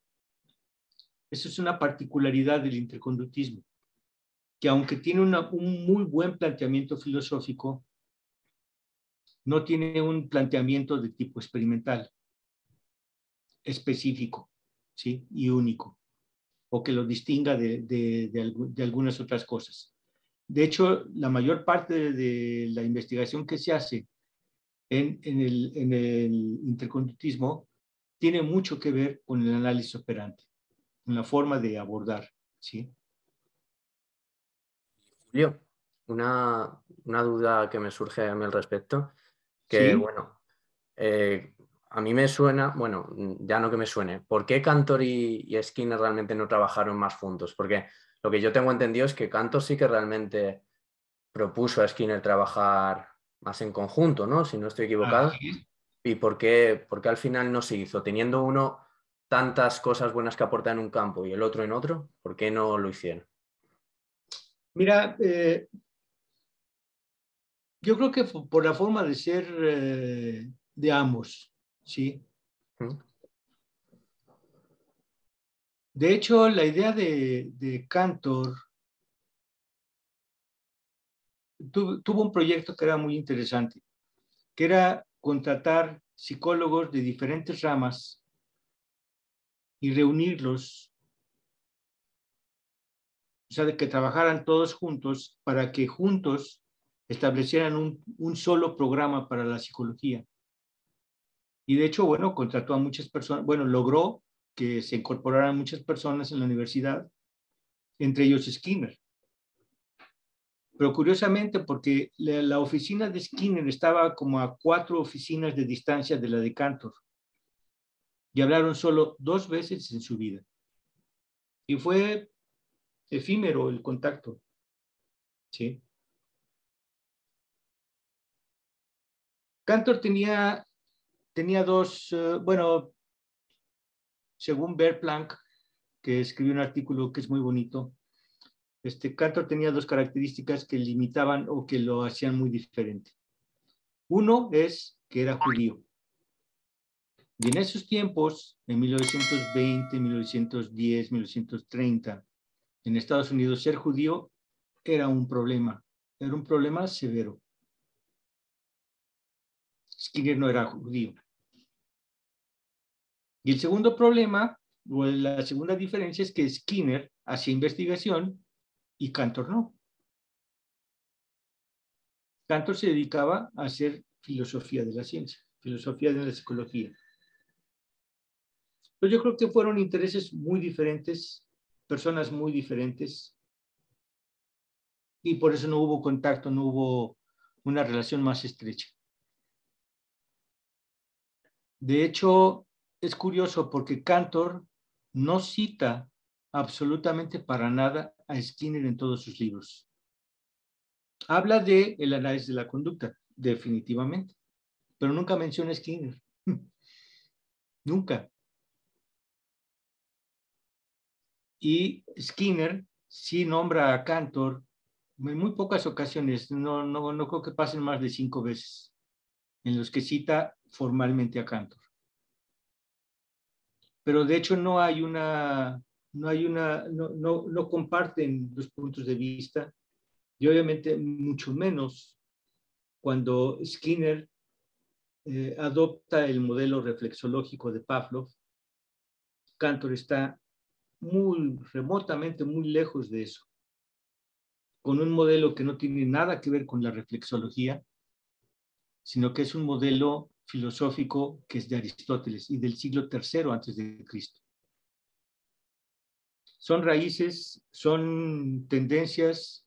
esa es una particularidad del interconductismo, que aunque tiene un muy buen planteamiento filosófico, no tiene un planteamiento de tipo experimental, específico, ¿sí? Y único, o que lo distinga de, de, algunas otras cosas. De hecho, la mayor parte de la investigación que se hace en, en, el, en el interconductismo tiene mucho que ver con el análisis operante, con la forma de abordar, ¿sí? Julio, una, una duda que me surge a mí al respecto que bueno, eh, a mí me suena, bueno, ya no que me suene, ¿por qué Cantor y, Skinner realmente no trabajaron más juntos? Porque lo que yo tengo entendido es que Cantor sí que realmente propuso a Skinner trabajar más en conjunto, ¿no? Si no estoy equivocado. ¿Y por qué, por qué al final no se hizo? Teniendo uno tantas cosas buenas que aporta en un campo y el otro en otro, ¿por qué no lo hicieron? Mira, eh, yo creo que por la forma de ser eh, de ambos, ¿sí? De hecho, la idea de, de Cantor tuvo un proyecto que era muy interesante, que era contratar psicólogos de diferentes ramas y reunirlos, o sea, de que trabajaran todos juntos para que juntos establecieran un, solo programa para la psicología. Y de hecho, bueno, contrató a muchas personas, bueno, logró que se incorporaran muchas personas en la universidad, entre ellos Skinner. Pero curiosamente, porque la, oficina de Skinner estaba como a cuatro oficinas de distancia de la de Cantor. Y hablaron solo dos veces en su vida. Y fue efímero el contacto. ¿Sí? Cantor tenía, tenía dos, eh, bueno, según Bert Planck, que escribió un artículo que es muy bonito, este, Cantor tenía dos características que limitaban o que lo hacían muy diferente. Uno es que era judío. Y en esos tiempos, en 1920, 1910, 1930, en Estados Unidos, ser judío era un problema, era un problema severo. Skinner no era judío. Y el segundo problema, o la segunda diferencia es que Skinner hacía investigación y Cantor no. Cantor se dedicaba a hacer filosofía de la ciencia, filosofía de la psicología. Pero yo creo que fueron intereses muy diferentes, personas muy diferentes, y por eso no hubo contacto, no hubo una relación más estrecha. De hecho, es curioso porque Cantor no cita absolutamente para nada a Skinner en todos sus libros. Habla de el análisis de la conducta, definitivamente, pero nunca menciona a Skinner. [LAUGHS] nunca. Y Skinner sí nombra a Cantor en muy pocas ocasiones, no, no, no creo que pasen más de cinco veces, en los que cita formalmente a Cantor. Pero de hecho no hay una, no hay una, no, no, comparten los puntos de vista y obviamente mucho menos cuando Skinner eh, adopta el modelo reflexológico de Pavlov, Cantor está muy remotamente, muy lejos de eso, con un modelo que no tiene nada que ver con la reflexología, sino que es un modelo filosófico que es de Aristóteles y del siglo III antes de Cristo. Son raíces, son tendencias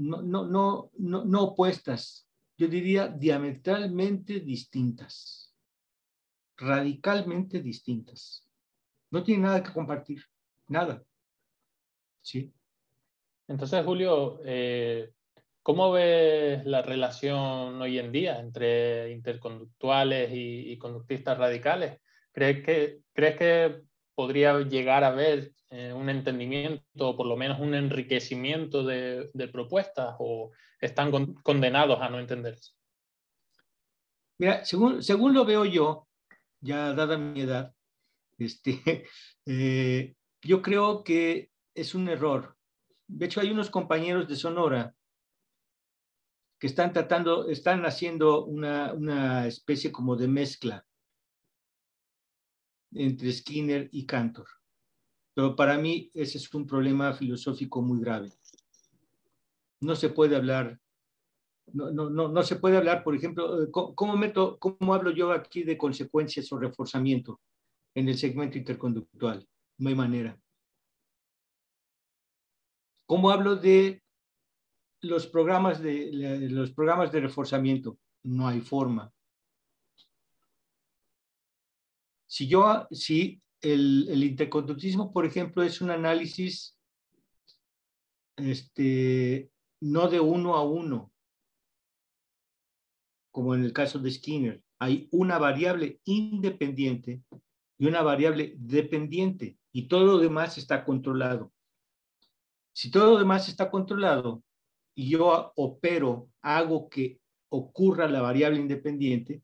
no, no, no, no, opuestas, yo diría, diametralmente distintas, radicalmente distintas. No tienen nada que compartir, nada. ¿Sí? Entonces, Julio, eh, ¿cómo ves la relación hoy en día entre interconductuales y, conductistas radicales? ¿Crees que, ¿Crees que podría llegar a haber eh, un entendimiento o por lo menos un enriquecimiento de, propuestas o están condenados a no entenderse? Mira, según, según lo veo yo, ya dada mi edad, este, [LAUGHS] eh, yo creo que es un error. De hecho, hay unos compañeros de Sonora que están tratando, están haciendo una, una especie como de mezcla entre Skinner y Cantor. Pero para mí ese es un problema filosófico muy grave. No se puede hablar, no, no, no, no se puede hablar, por ejemplo, eh, ¿cómo, meto, ¿cómo hablo yo aquí de consecuencias o reforzamiento en el segmento interconductual? No hay manera. ¿Cómo hablo de los programas de, los programas de reforzamiento? No hay forma. Si yo, si el, el interconductismo, por ejemplo, es un análisis este, no de uno a uno, como en el caso de Skinner. Hay una variable independiente y una variable dependiente y todo lo demás está controlado. Si todo lo demás está controlado y yo opero, hago que ocurra la variable independiente,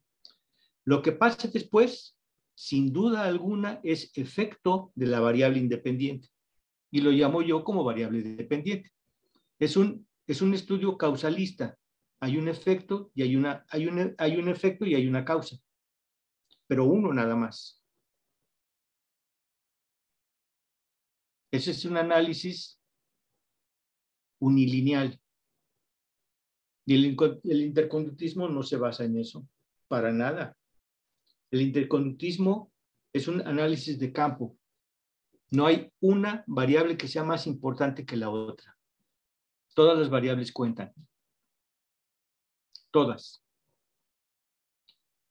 lo que pasa después, sin duda alguna, es efecto de la variable independiente. Y lo llamo yo como variable dependiente. Es un, es un estudio causalista. Hay un efecto y hay, una, hay, un, hay un efecto y hay una causa. Pero uno nada más. Ese es un análisis unilineal. Y el, interconductismo no se basa en eso, para nada. El interconductismo es un análisis de campo. No hay una variable que sea más importante que la otra. Todas las variables cuentan. Todas.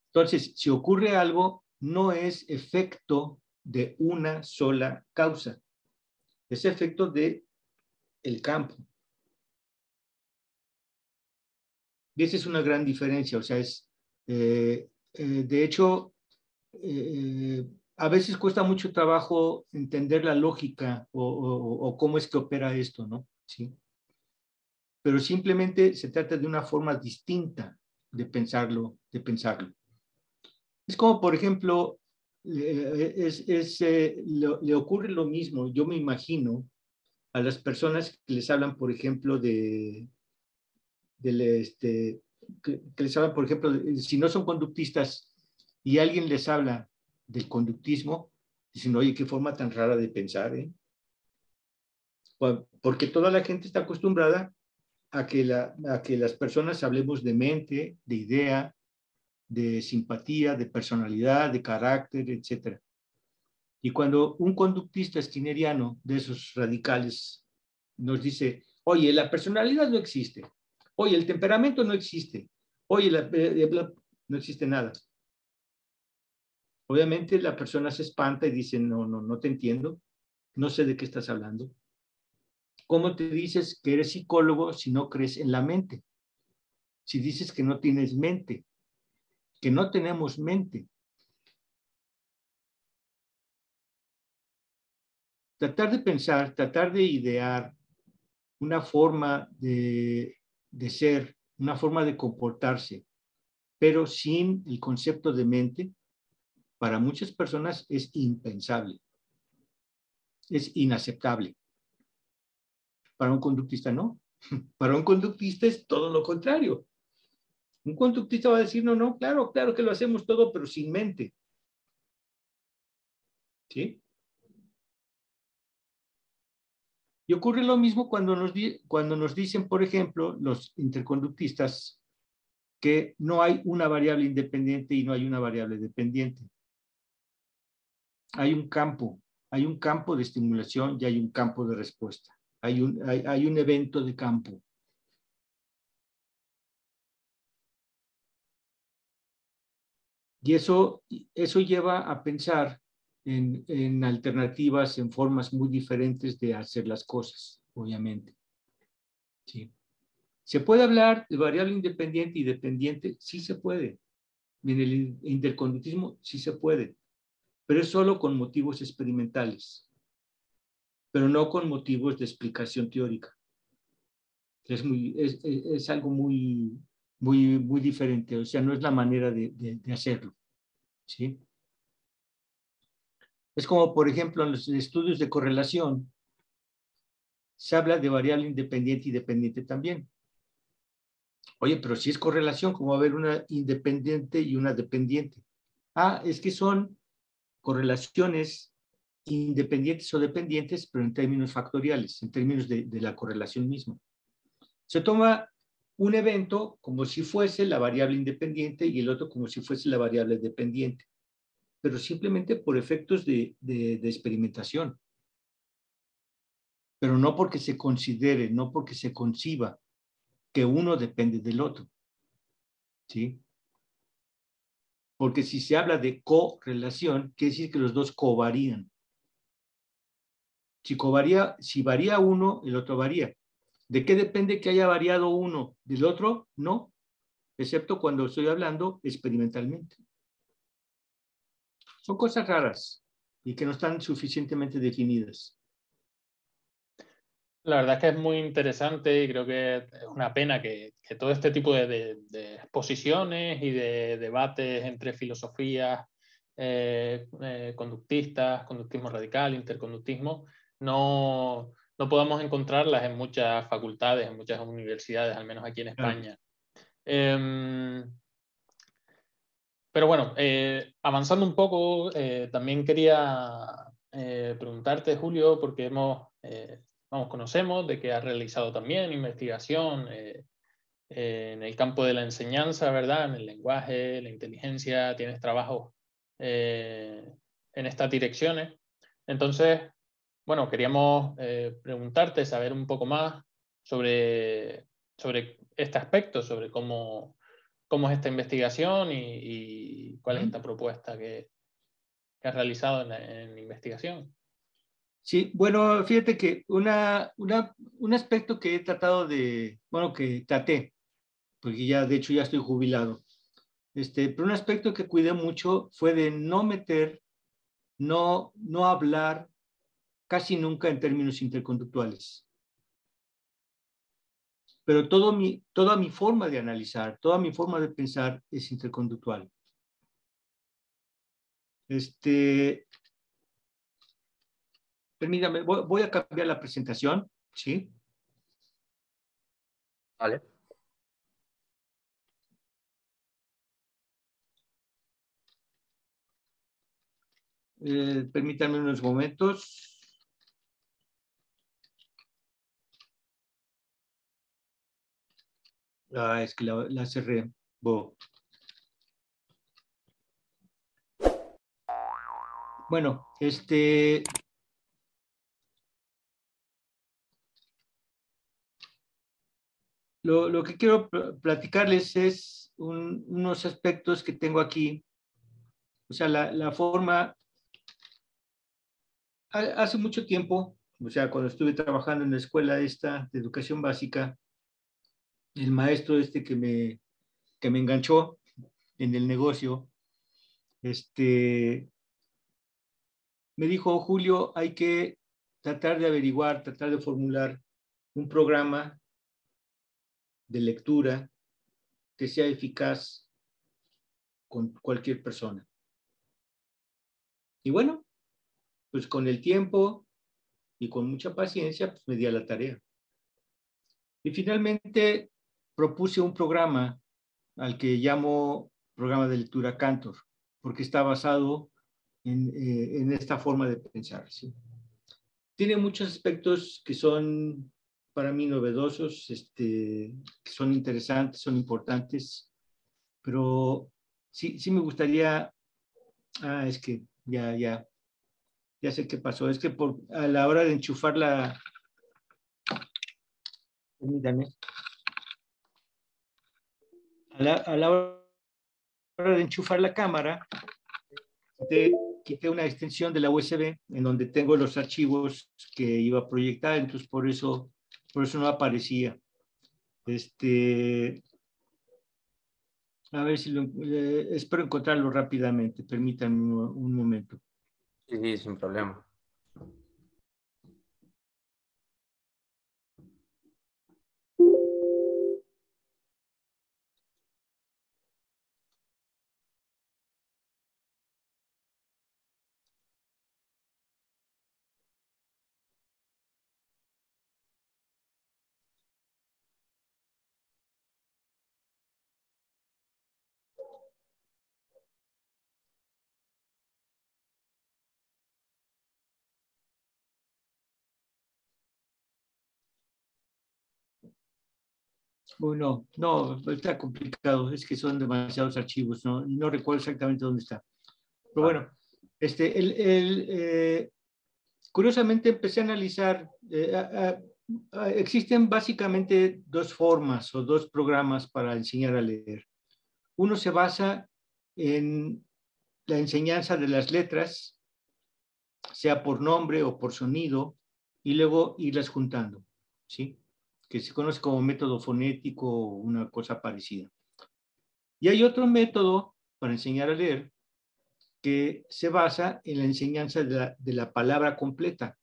Entonces, si ocurre algo, no es efecto de una sola causa. Es efecto de el campo. Y esa es una gran diferencia, o sea, es, eh, eh, de hecho, eh, a veces cuesta mucho trabajo entender la lógica o, cómo es que opera esto, ¿no? Sí. Pero simplemente se trata de una forma distinta de pensarlo, de pensarlo. Es como, por ejemplo, es, le ocurre lo mismo, yo me imagino, a las personas que les hablan, por ejemplo, de, este, que, les hablan, por ejemplo, si no son conductistas y alguien les habla del conductismo, dicen, oye, qué forma tan rara de pensar, ¿eh? Porque toda la gente está acostumbrada a que, a que las personas hablemos de mente, de idea, de simpatía, de personalidad, de carácter, etc. Y cuando un conductista esquineriano de esos radicales nos dice, oye, la personalidad no existe, Oye, el temperamento no existe. Oye, eh, eh, no existe nada. Obviamente la persona se espanta y dice, no, no, no te entiendo. No sé de qué estás hablando. ¿Cómo te dices que eres psicólogo si no crees en la mente? Si dices que no tienes mente, que no tenemos mente. Tratar de pensar, tratar de idear una forma de de ser, una forma de comportarse, pero sin el concepto de mente, para muchas personas es impensable, es inaceptable. Para un conductista no. [LAUGHS] Para un conductista es todo lo contrario. Un conductista va a decir, no, no, claro, claro que lo hacemos todo, pero sin mente. ¿Sí? Y ocurre lo mismo cuando nos, cuando nos dicen, por ejemplo, los interconductistas, que no hay una variable independiente y no hay una variable dependiente. Hay un campo, hay un campo de estimulación y hay un campo de respuesta. Hay un, hay, hay un evento de campo. Y eso, eso lleva a pensar en, en, alternativas, en formas muy diferentes de hacer las cosas, obviamente. ¿Sí? ¿Se puede hablar de variable independiente y dependiente? Sí se puede. En el interconductismo sí se puede, pero es solo con motivos experimentales, pero no con motivos de explicación teórica. Es, muy, es, es algo muy, muy, muy diferente, o sea, no es la manera de, de, de hacerlo. ¿sí? Es como, por ejemplo, en los estudios de correlación, se habla de variable independiente y dependiente también. Oye, pero si es correlación, ¿cómo va a haber una independiente y una dependiente? Ah, es que son correlaciones independientes o dependientes, pero en términos factoriales, en términos de, de la correlación misma. Se toma un evento como si fuese la variable independiente y el otro como si fuese la variable dependiente, pero simplemente por efectos de, de, experimentación. Pero no porque se considere, no porque se conciba que uno depende del otro. ¿Sí? Porque si se habla de correlación, quiere decir que los dos covarían. Si, covaría, si varía uno, el otro varía. ¿De qué depende que haya variado uno del otro? No, excepto cuando estoy hablando experimentalmente. Son cosas raras y que no están suficientemente definidas. La verdad es que es muy interesante y creo que es una pena que, todo este tipo de, de, de, exposiciones y de debates entre filosofías eh, eh, conductistas, conductismo radical, interconductismo, no, no podamos encontrarlas en muchas facultades, en muchas universidades, al menos aquí en España. Eh, pero bueno, eh, avanzando un poco, eh, también quería preguntarte, Julio, porque hemos vamos, conocemos de que ha realizado también investigación eh, en el campo de la enseñanza, ¿verdad? En el lenguaje, la inteligencia, tienes trabajos eh, en estas direcciones. Entonces, bueno, queríamos eh, preguntarte, saber un poco más sobre, sobre este aspecto, sobre cómo, cómo es esta investigación y, y cuál es esta propuesta que, que has realizado en, en investigación. Sí, bueno, fíjate que una, una, un aspecto que he tratado de, bueno, que traté, porque ya, de hecho, ya estoy jubilado, este, pero un aspecto que cuidé mucho fue de no meter, no, no hablar casi nunca en términos interconductuales. Pero todo mi, toda mi forma de analizar, toda mi forma de pensar es interconductual. Este, Permítame, voy, a cambiar la presentación, ¿sí? Vale. Eh, permítanme unos momentos. Ah, es que la, cerré. Bueno, este, Lo, que quiero platicarles es un, unos aspectos que tengo aquí. O sea, la, la forma... Hace mucho tiempo, o sea, cuando estuve trabajando en la escuela esta de educación básica, el maestro este que me, que me enganchó en el negocio, este, me dijo, Julio, hay que tratar de averiguar, tratar de formular un programa de lectura que sea eficaz con cualquier persona. Y bueno, pues con el tiempo y con mucha paciencia, pues me di a la tarea. Y finalmente propuse un programa al que llamo programa de lectura Cantor, porque está basado en, eh, en esta forma de pensar. Tiene muchos aspectos que son para mí novedosos, este, que son interesantes, son importantes, pero sí, sí me gustaría, ah, es que ya, ya, ya sé qué pasó, es que por, a la hora de enchufar la, permítame, a la, hora de enchufar la cámara, quité, una extensión de la USB en donde tengo los archivos que iba a proyectar, entonces por eso, por eso no aparecía. Este, a ver si lo, eh, espero encontrarlo rápidamente, permítanme un momento. Sí, sí, sin problema. Bueno, no, está complicado, es que son demasiados archivos, no, no recuerdo exactamente dónde está. Pero bueno, este, el, eh, curiosamente empecé a analizar, eh, existen básicamente dos formas o dos programas para enseñar a leer. Uno se basa en la enseñanza de las letras, sea por nombre o por sonido, y luego irlas juntando, ¿sí? Que se conoce como método fonético o una cosa parecida. Y hay otro método para enseñar a leer que se basa en la enseñanza de la, palabra completa,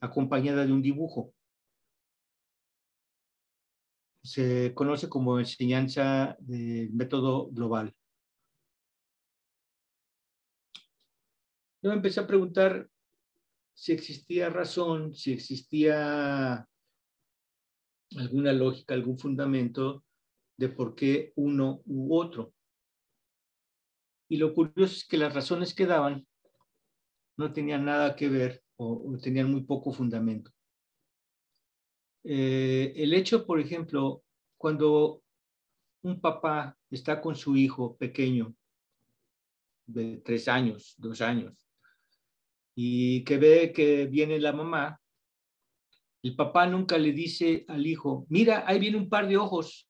acompañada de un dibujo. Se conoce como enseñanza del método global. Yo empecé a preguntar si existía razón, si existía alguna lógica, algún fundamento de por qué uno u otro. Y lo curioso es que las razones que daban no tenían nada que ver o, tenían muy poco fundamento. Eh, el hecho, por ejemplo, cuando un papá está con su hijo pequeño de tres años, dos años, y que ve que viene la mamá, el papá nunca le dice al hijo, mira, ahí viene un par de ojos.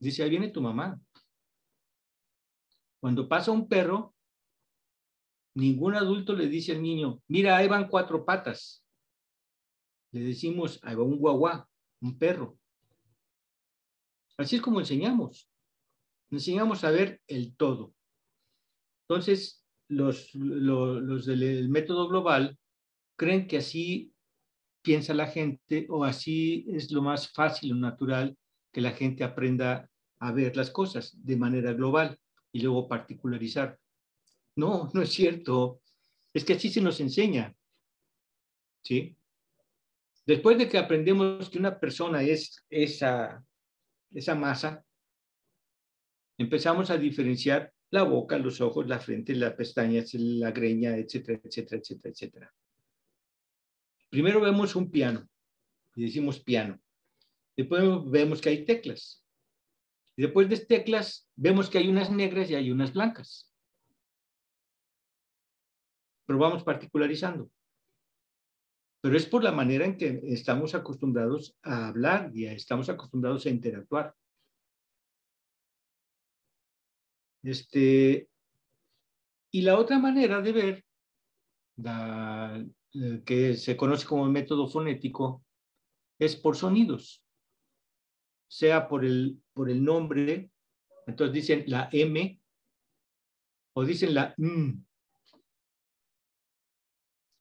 Dice, ahí viene tu mamá. Cuando pasa un perro, ningún adulto le dice al niño, mira, ahí van cuatro patas. Le decimos, ahí va un guaguá, un perro. Así es como enseñamos. Enseñamos a ver el todo. Entonces, los, los, los del método global creen que así piensa la gente o así es lo más fácil o natural que la gente aprenda a ver las cosas de manera global y luego particularizar. No, no es cierto. Es que así se nos enseña. ¿Sí? Después de que aprendemos que una persona es esa, esa masa, empezamos a diferenciar la boca, los ojos, la frente, las pestañas, la greña, etcétera, etcétera, etcétera, etcétera. Primero vemos un piano y decimos piano. Después vemos que hay teclas. Después de teclas vemos que hay unas negras y hay unas blancas. Pero vamos particularizando. Pero es por la manera en que estamos acostumbrados a hablar y estamos acostumbrados a interactuar. Este, y la otra manera de ver eh, que se conoce como método fonético, es por sonidos, sea por el, por el nombre, entonces dicen la M o dicen la M.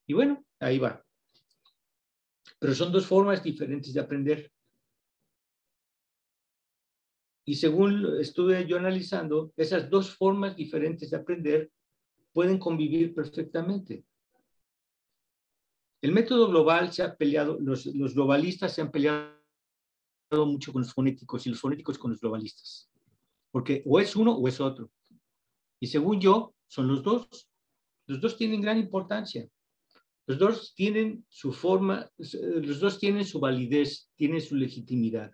Y bueno, ahí va. Pero son dos formas diferentes de aprender. Y según estuve yo analizando, esas dos formas diferentes de aprender pueden convivir perfectamente. El método global se ha peleado, los, globalistas se han peleado mucho con los fonéticos y los fonéticos con los globalistas, porque o es uno o es otro. Y según yo, son los dos. Los dos tienen gran importancia. Los dos tienen su forma, los dos tienen su validez, tienen su legitimidad.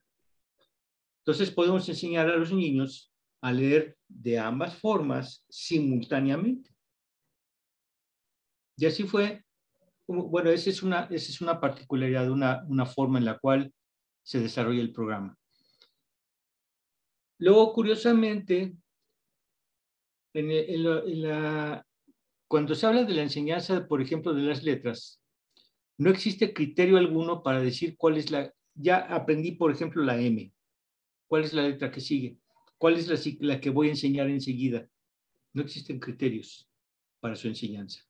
Entonces podemos enseñar a los niños a leer de ambas formas simultáneamente. Y así fue bueno, esa es una, esa es una particularidad, una, una forma en la cual se desarrolla el programa. Luego, curiosamente, cuando se habla de la enseñanza, por ejemplo, de las letras, no existe criterio alguno para decir cuál es la... Ya aprendí, por ejemplo, la M. ¿Cuál es la letra que sigue? ¿Cuál es la, la que voy a enseñar enseguida? No existen criterios para su enseñanza.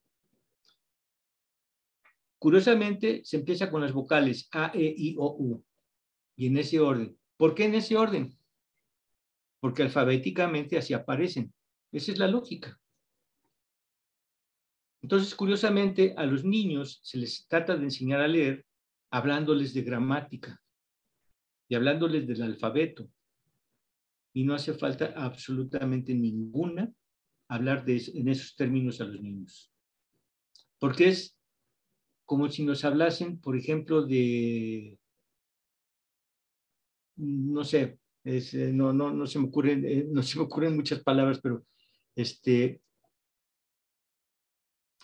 Curiosamente, se empieza con las vocales A, E, I, O, U. Y en ese orden. ¿Por qué en ese orden? Porque alfabéticamente así aparecen. Esa es la lógica. Entonces, curiosamente, a los niños se les trata de enseñar a leer hablándoles de gramática y hablándoles del alfabeto. Y no hace falta absolutamente ninguna hablar de, en esos términos a los niños. Porque es como si nos hablasen, por ejemplo, de, no sé, eh, no, no, no, se me ocurren, eh, no se me ocurren muchas palabras, pero este,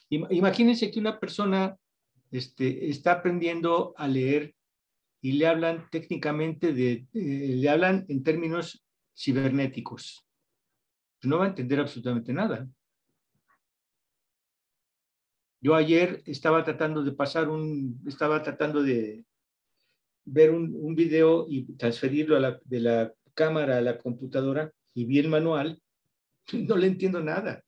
imagínense que una persona este, está aprendiendo a leer y le hablan técnicamente de, eh, le hablan en términos cibernéticos. No va a entender absolutamente nada. Yo ayer estaba tratando de pasar un, estaba tratando de ver un, video y transferirlo de la cámara a la computadora y vi el manual, [LAUGHS] no le entiendo nada,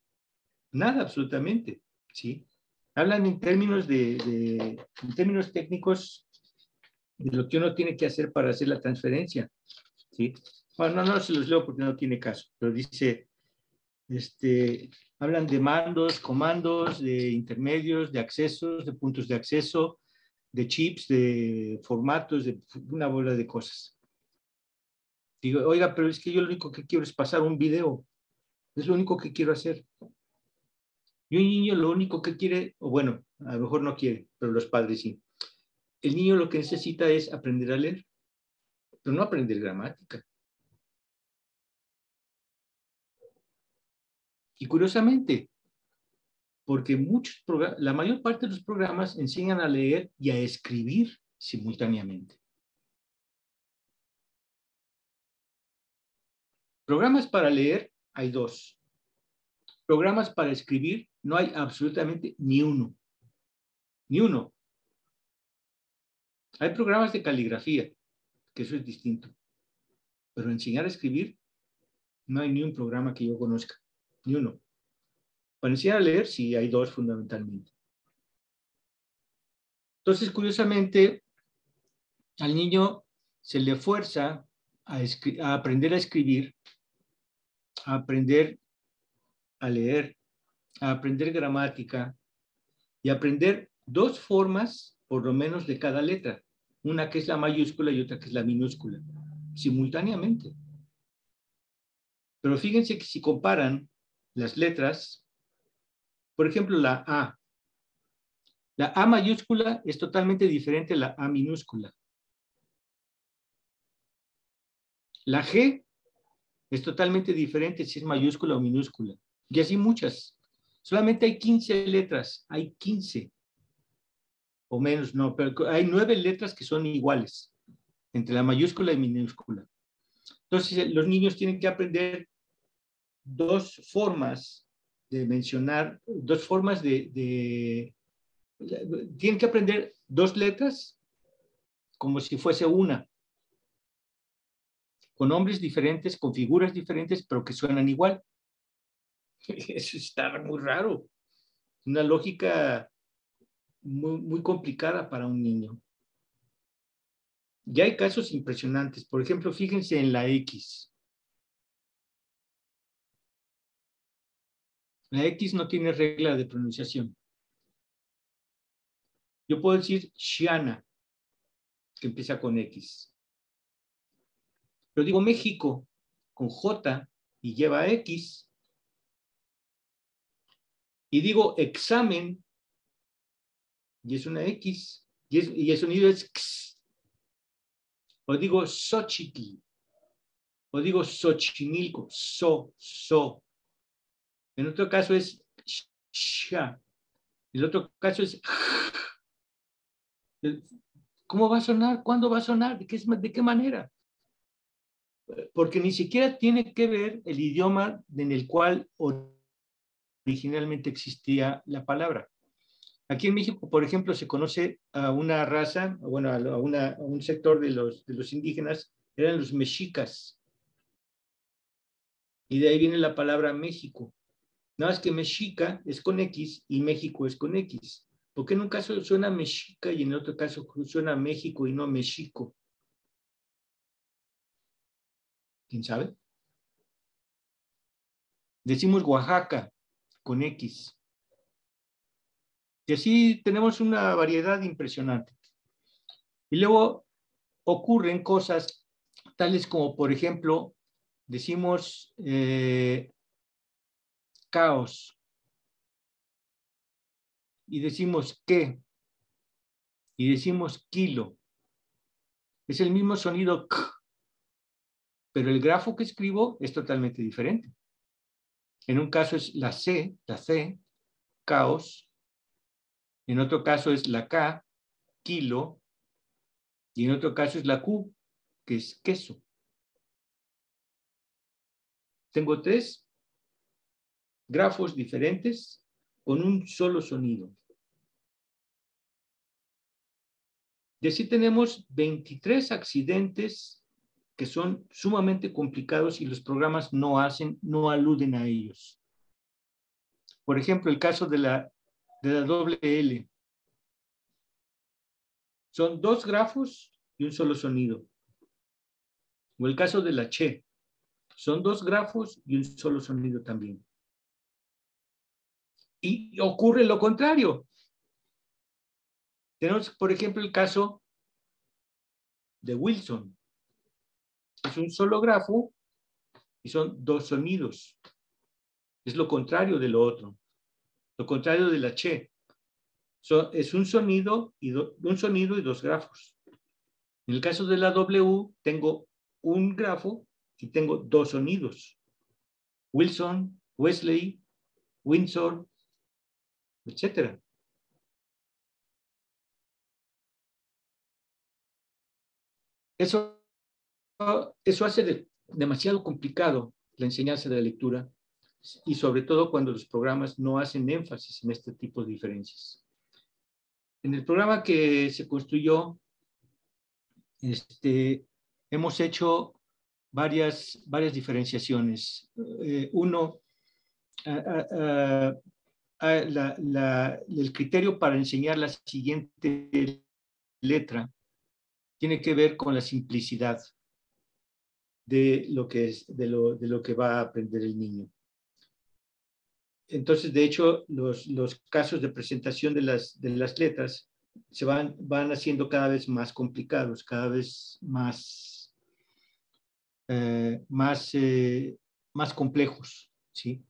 nada absolutamente, ¿sí? Hablan en términos de, en términos técnicos de lo que uno tiene que hacer para hacer la transferencia, ¿sí? Bueno, no, no se los leo porque no tiene caso, pero dice, este, hablan de mandos, comandos, de intermedios, de accesos, de puntos de acceso, de chips, de formatos, de una bola de cosas. Digo, oiga, pero es que yo lo único que quiero es pasar un video. Es lo único que quiero hacer. Y un niño lo único que quiere, o bueno, a lo mejor no quiere, pero los padres sí. El niño lo que necesita es aprender a leer, pero no aprender gramática. Y curiosamente, porque muchos la mayor parte de los programas enseñan a leer y a escribir simultáneamente. Programas para leer hay dos. Programas para escribir no hay absolutamente ni uno. Ni uno. Hay programas de caligrafía, que eso es distinto. Pero enseñar a escribir, no hay ni un programa que yo conozca ni uno. Para a leer, sí, hay dos fundamentalmente. Entonces, curiosamente, al niño se le fuerza a, a, aprender a escribir, a aprender a leer, a aprender gramática y aprender dos formas, por lo menos, de cada letra. Una que es la mayúscula y otra que es la minúscula, simultáneamente. Pero fíjense que si comparan las letras, por ejemplo, la A. La A mayúscula es totalmente diferente a la A minúscula. La G es totalmente diferente si es mayúscula o minúscula. Y así muchas. Solamente hay 15 letras, hay 15. O menos, no, pero hay nueve letras que son iguales entre la mayúscula y minúscula. Entonces, los niños tienen que aprender dos formas de mencionar, dos formas de, tienen que aprender dos letras como si fuese una, con nombres diferentes, con figuras diferentes, pero que suenan igual. [LAUGHS] Eso está muy raro. Una lógica muy, muy complicada para un niño. Ya hay casos impresionantes. Por ejemplo, fíjense en la X. La X no tiene regla de pronunciación. Yo puedo decir Xiana, que empieza con X. Pero digo México con J y lleva X. Y digo examen y es una X y, el sonido es X. O digo Xochitl. O digo Xochimilco. So, so. En otro caso es sha. El otro caso es ¿Cómo va a sonar? ¿Cuándo va a sonar? ¿De qué, de qué manera? porque ni siquiera tiene que ver el idioma en el cual originalmente existía la palabra. Aquí en México, por ejemplo, se conoce a una raza, bueno, a, un sector de los indígenas, eran los mexicas. Y de ahí viene la palabra México. Nada más que mexica es con X y México es con X. ¿Por qué en un caso suena mexica y en otro caso suena México y no México? ¿Quién sabe? Decimos Oaxaca con X. Y así tenemos una variedad impresionante. Y luego ocurren cosas tales como, por ejemplo, decimos eh, caos. Y decimos qué. Y decimos kilo. Es el mismo sonido k, pero el grafo que escribo es totalmente diferente. En un caso es la C, la C, caos, en otro caso es la K, kilo, y en otro caso es la Q, que es queso. Tengo tres grafos diferentes con un solo sonido. Y así tenemos 23 accidentes que son sumamente complicados y los programas no hacen, no aluden a ellos. Por ejemplo, el caso de la de la doble L. Son dos grafos y un solo sonido. O el caso de la Che. Son dos grafos y un solo sonido también. Y ocurre lo contrario. Tenemos, por ejemplo, el caso de Wilson. Es un solo grafo y son dos sonidos. Es lo contrario de lo otro. Lo contrario de la che. es un sonido, y un sonido y dos grafos. En el caso de la W, tengo un grafo y tengo dos sonidos. Wilson, Wesley, Windsor, etc. Eso, eso hace demasiado complicado la enseñanza de la lectura y sobre todo cuando los programas no hacen énfasis en este tipo de diferencias. En el programa que se construyó, este, hemos hecho varias, varias diferenciaciones. Eh, uno, el criterio para enseñar la siguiente letra tiene que ver con la simplicidad de lo que, es, de lo, de lo que va a aprender el niño. Entonces, de hecho, los, casos de presentación de las, de las letras se van, van haciendo cada vez más complicados, cada vez más, eh, más, eh, más complejos, ¿sí?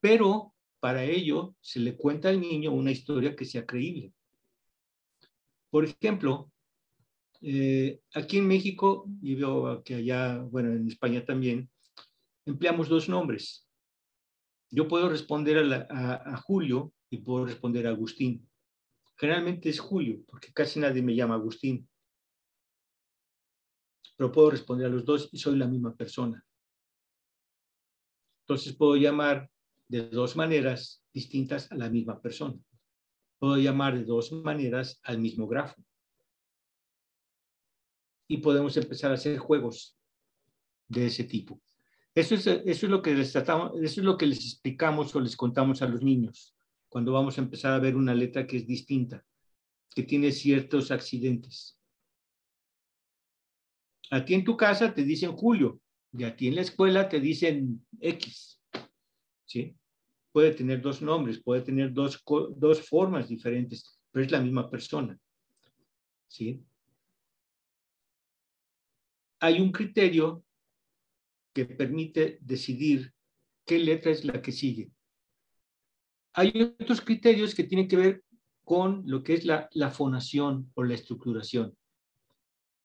Pero para ello se le cuenta al niño una historia que sea creíble. Por ejemplo, eh, aquí en México, y veo que allá, bueno, en España también, empleamos dos nombres, yo puedo responder a, Julio y puedo responder a Agustín. Generalmente es Julio, porque casi nadie me llama Agustín. Pero puedo responder a los dos y soy la misma persona. Entonces puedo llamar de dos maneras distintas a la misma persona. Puedo llamar de dos maneras al mismo grafo. Y podemos empezar a hacer juegos de ese tipo. Eso es, eso es, lo que les tratamos, eso es lo que les explicamos o les contamos a los niños cuando vamos a empezar a ver una letra que es distinta, que tiene ciertos accidentes. A ti en tu casa te dicen Julio y a ti en la escuela te dicen X. ¿Sí? Puede tener dos nombres, puede tener dos, dos formas diferentes, pero es la misma persona. ¿Sí? Hay un criterio que permite decidir qué letra es la que sigue. Hay otros criterios que tienen que ver con lo que es la, fonación o la estructuración.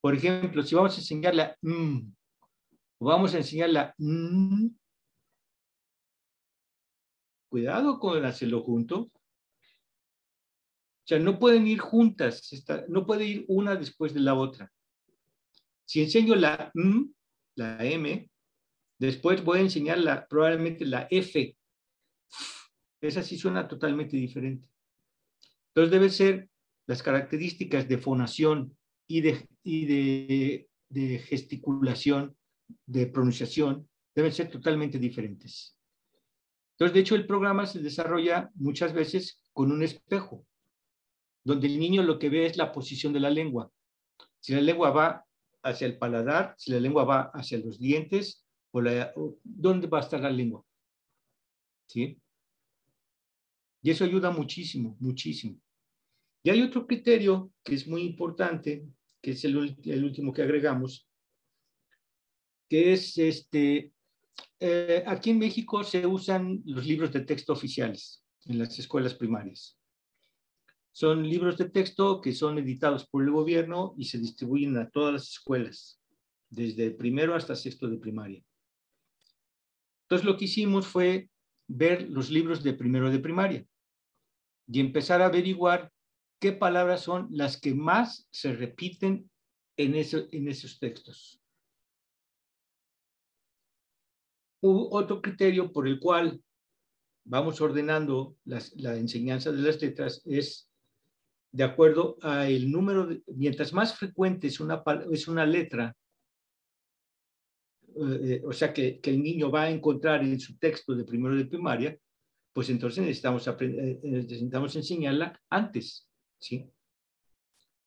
Por ejemplo, si vamos a enseñar la m, o vamos a enseñar la m, cuidado con hacerlo junto. O sea, no pueden ir juntas, no puede ir una después de la otra. Si enseño la m, la M. Después voy a enseñar la, probablemente la F. Esa sí suena totalmente diferente. Entonces debe ser las características de fonación y de, y de, de gesticulación, de pronunciación, deben ser totalmente diferentes. Entonces, de hecho, el programa se desarrolla muchas veces con un espejo, donde el niño lo que ve es la posición de la lengua. Si la lengua va hacia el paladar, si la lengua va hacia los dientes, o ¿dónde va a estar la lengua? ¿Sí? Y eso ayuda muchísimo, muchísimo. Y hay otro criterio que es muy importante, que es el último que agregamos, que es este, eh, aquí en México se usan los libros de texto oficiales en las escuelas primarias. Son libros de texto que son editados por el gobierno y se distribuyen a todas las escuelas, desde primero hasta sexto de primaria. Entonces lo que hicimos fue ver los libros de primero de primaria y empezar a averiguar qué palabras son las que más se repiten en, en esos textos. Otro criterio por el cual vamos ordenando la enseñanza de las letras es de acuerdo a el número, de, mientras más frecuente es una, es una letra, eh, o sea, que, el niño va a encontrar en su texto de primero de primaria, pues entonces necesitamos, eh, necesitamos enseñarla antes, ¿sí?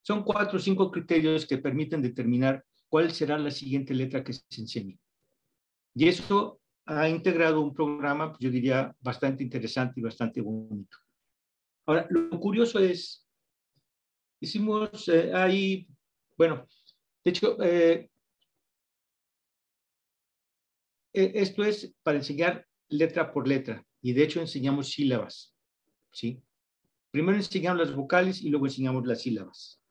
Son cuatro o cinco criterios que permiten determinar cuál será la siguiente letra que se enseñe. Y eso ha integrado un programa, pues, yo diría, bastante interesante y bastante bonito. Ahora, lo curioso es Hicimos eh, ahí, bueno, de hecho, eh, e, esto es para enseñar letra por letra y de hecho enseñamos sílabas, ¿sí? Primero enseñamos las vocales y luego enseñamos las sílabas.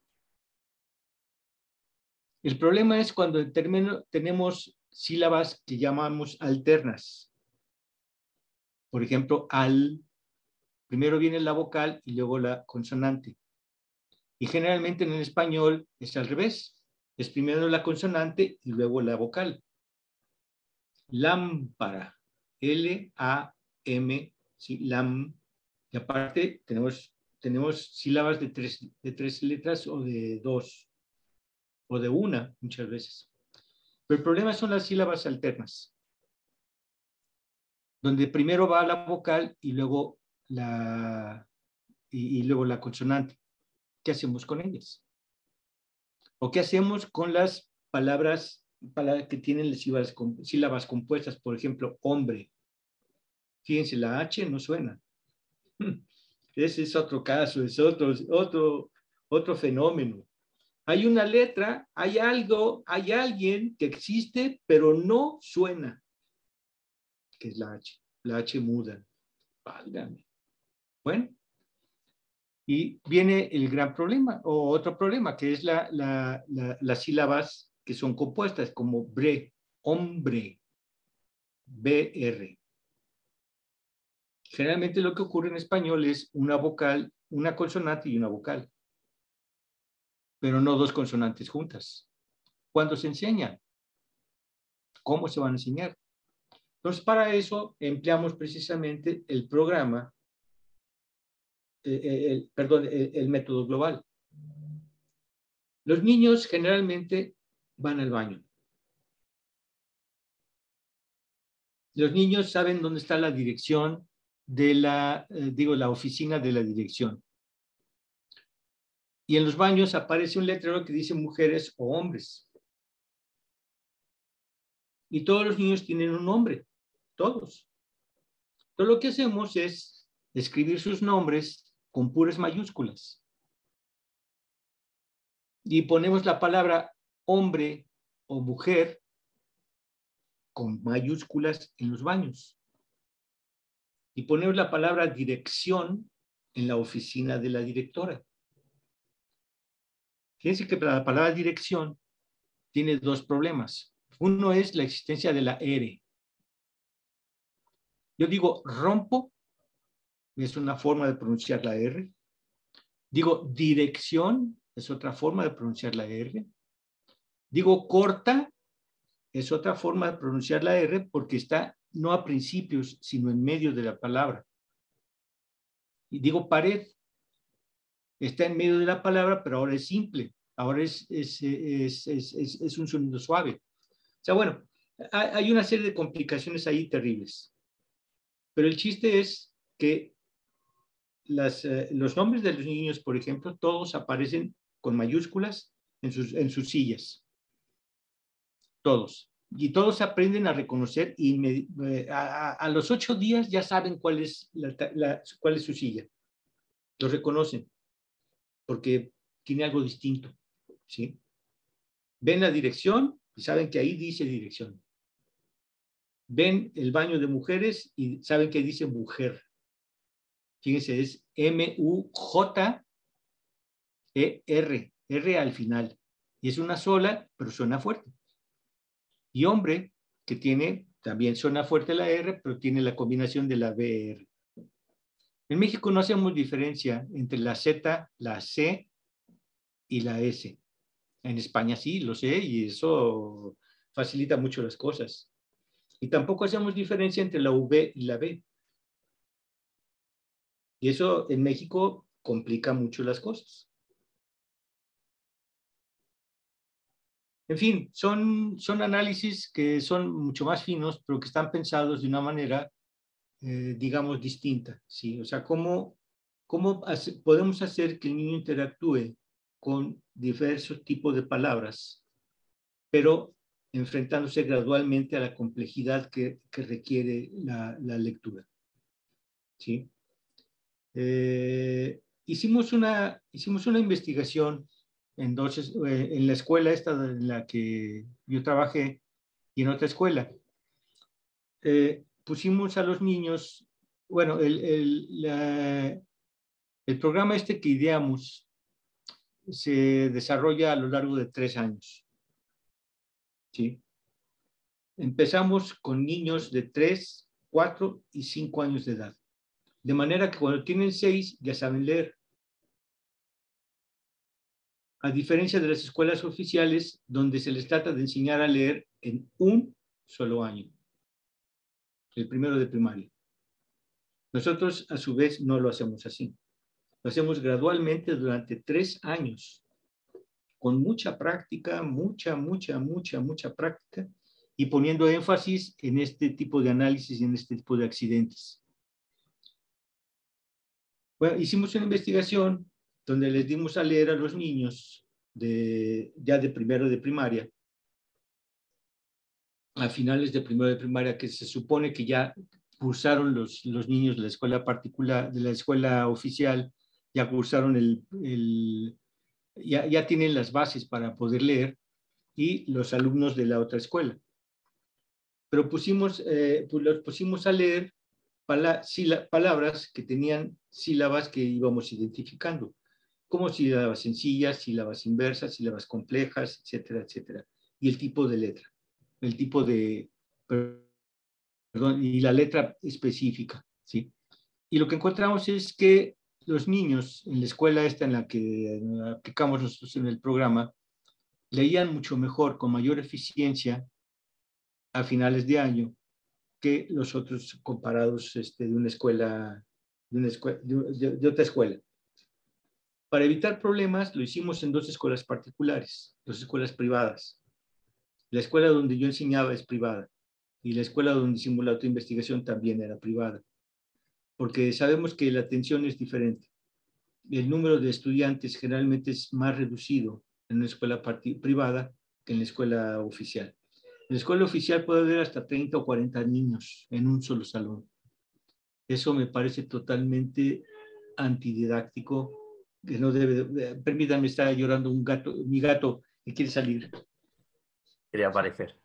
El problema es cuando en término, tenemos sílabas que llamamos alternas. Por ejemplo, al, primero viene la vocal y luego la consonante. Y generalmente en el español es al revés. Es primero la consonante y luego la vocal. Lámpara. L-A-M, ¿sí? lam. Y aparte tenemos, tenemos sílabas de tres, de tres letras o de dos, o de una muchas veces. Pero el problema son las sílabas alternas, donde primero va la vocal y luego la, y luego la consonante. ¿qué hacemos con ellas? ¿O qué hacemos con las palabras, que tienen sílabas, sílabas compuestas? Por ejemplo, hombre. Fíjense, la H no suena. [LAUGHS] Ese es otro caso, es otro, otro, otro fenómeno. Hay una letra, hay algo, hay alguien que existe, pero no suena, que es la H, la H muda. Válgame. Bueno, y viene el gran problema, o otro problema, que es la, las sílabas que son compuestas, como bre, hombre, BR. Generalmente lo que ocurre en español es una vocal, una consonante y una vocal, pero no dos consonantes juntas. ¿Cuándo se enseña? ¿Cómo se van a enseñar? Entonces, para eso empleamos precisamente el programa eh, eh, el, perdón, el, método global. Los niños generalmente van al baño. Los niños saben dónde está la dirección de la, eh, digo, la oficina de la dirección. Y en los baños aparece un letrero que dice mujeres o hombres. Y todos los niños tienen un nombre, todos. Todo lo que hacemos es escribir sus nombres con puras mayúsculas. Y ponemos la palabra hombre o mujer con mayúsculas en los baños. Y ponemos la palabra dirección en la oficina de la directora. Fíjense que la palabra dirección tiene dos problemas. Uno es la existencia de la R. Yo digo rompo es una forma de pronunciar la R. Digo dirección, es otra forma de pronunciar la R. Digo corta, es otra forma de pronunciar la R porque está no a principios, sino en medio de la palabra. Y digo pared, está en medio de la palabra, pero ahora es simple, ahora es, es, es, es un sonido suave. O sea, bueno, hay una serie de complicaciones ahí terribles. Pero el chiste es que las, eh, los nombres de los niños, por ejemplo, todos aparecen con mayúsculas en sus, en sus sillas. Todos. Y todos aprenden a reconocer y eh, a, los ocho días ya saben cuál es, la, cuál es su silla. Lo reconocen porque tiene algo distinto. ¿sí? Ven la dirección y saben que ahí dice dirección. Ven el baño de mujeres y saben que dice mujer. Fíjense, es M-U-J-E-R, R al final. Y es una sola, pero suena fuerte. Y hombre, que tiene, también suena fuerte la R, pero tiene la combinación de la BR. En México no hacemos diferencia entre la Z, la C y la S. En España sí, lo sé, y eso facilita mucho las cosas. Y tampoco hacemos diferencia entre la V y la B. Y eso en México complica mucho las cosas. En fin, son, son análisis que son mucho más finos, pero que están pensados de una manera, eh, digamos, distinta. ¿sí? O sea, ¿cómo, cómo podemos hacer que el niño interactúe con diversos tipos de palabras, pero enfrentándose gradualmente a la complejidad que, que requiere la, la, lectura. ¿sí? Eh, hicimos, una, hicimos una investigación en, dos, eh, en la escuela esta en la que yo trabajé y en otra escuela. Eh, pusimos a los niños, bueno, el, el, el programa este que ideamos se desarrolla a lo largo de tres años. ¿sí? Empezamos con niños de 3, 4 y 5 años de edad. De manera que cuando tienen 6 ya saben leer. A diferencia de las escuelas oficiales donde se les trata de enseñar a leer en un solo año, el primero de primaria. Nosotros, a su vez, no lo hacemos así. Lo hacemos gradualmente durante tres años con mucha práctica, mucha, mucha, mucha, mucha práctica y poniendo énfasis en este tipo de análisis y en este tipo de accidentes. Bueno, hicimos una investigación donde les dimos a leer a los niños de, ya de primero de primaria, a finales de primero de primaria, que se supone que ya cursaron los, los niños de la escuela particular, de la escuela oficial, ya cursaron el, el ya, tienen las bases para poder leer y los alumnos de la otra escuela. Pero pusimos, eh, pues los pusimos a leer palabras que tenían sílabas que íbamos identificando, como sílabas sencillas, sílabas inversas, sílabas complejas, etcétera, etcétera. Y el tipo de letra, el tipo de, perdón, y la letra específica, ¿sí? Y lo que encontramos es que los niños en la escuela esta en la que aplicamos nosotros en el programa, leían mucho mejor, con mayor eficiencia a finales de año que los otros comparados este, de una escuela, de, una escuela de, otra escuela. Para evitar problemas, lo hicimos en dos escuelas particulares, dos escuelas privadas. La escuela donde yo enseñaba es privada y la escuela donde hicimos la investigación también era privada porque sabemos que la atención es diferente. El número de estudiantes generalmente es más reducido en una escuela privada que en la escuela oficial. En la escuela oficial puede haber hasta 30 o 40 niños en un solo salón. Eso me parece totalmente antididáctico, que no debe, permítanme estar llorando un gato, mi gato que quiere salir. Quería aparecer.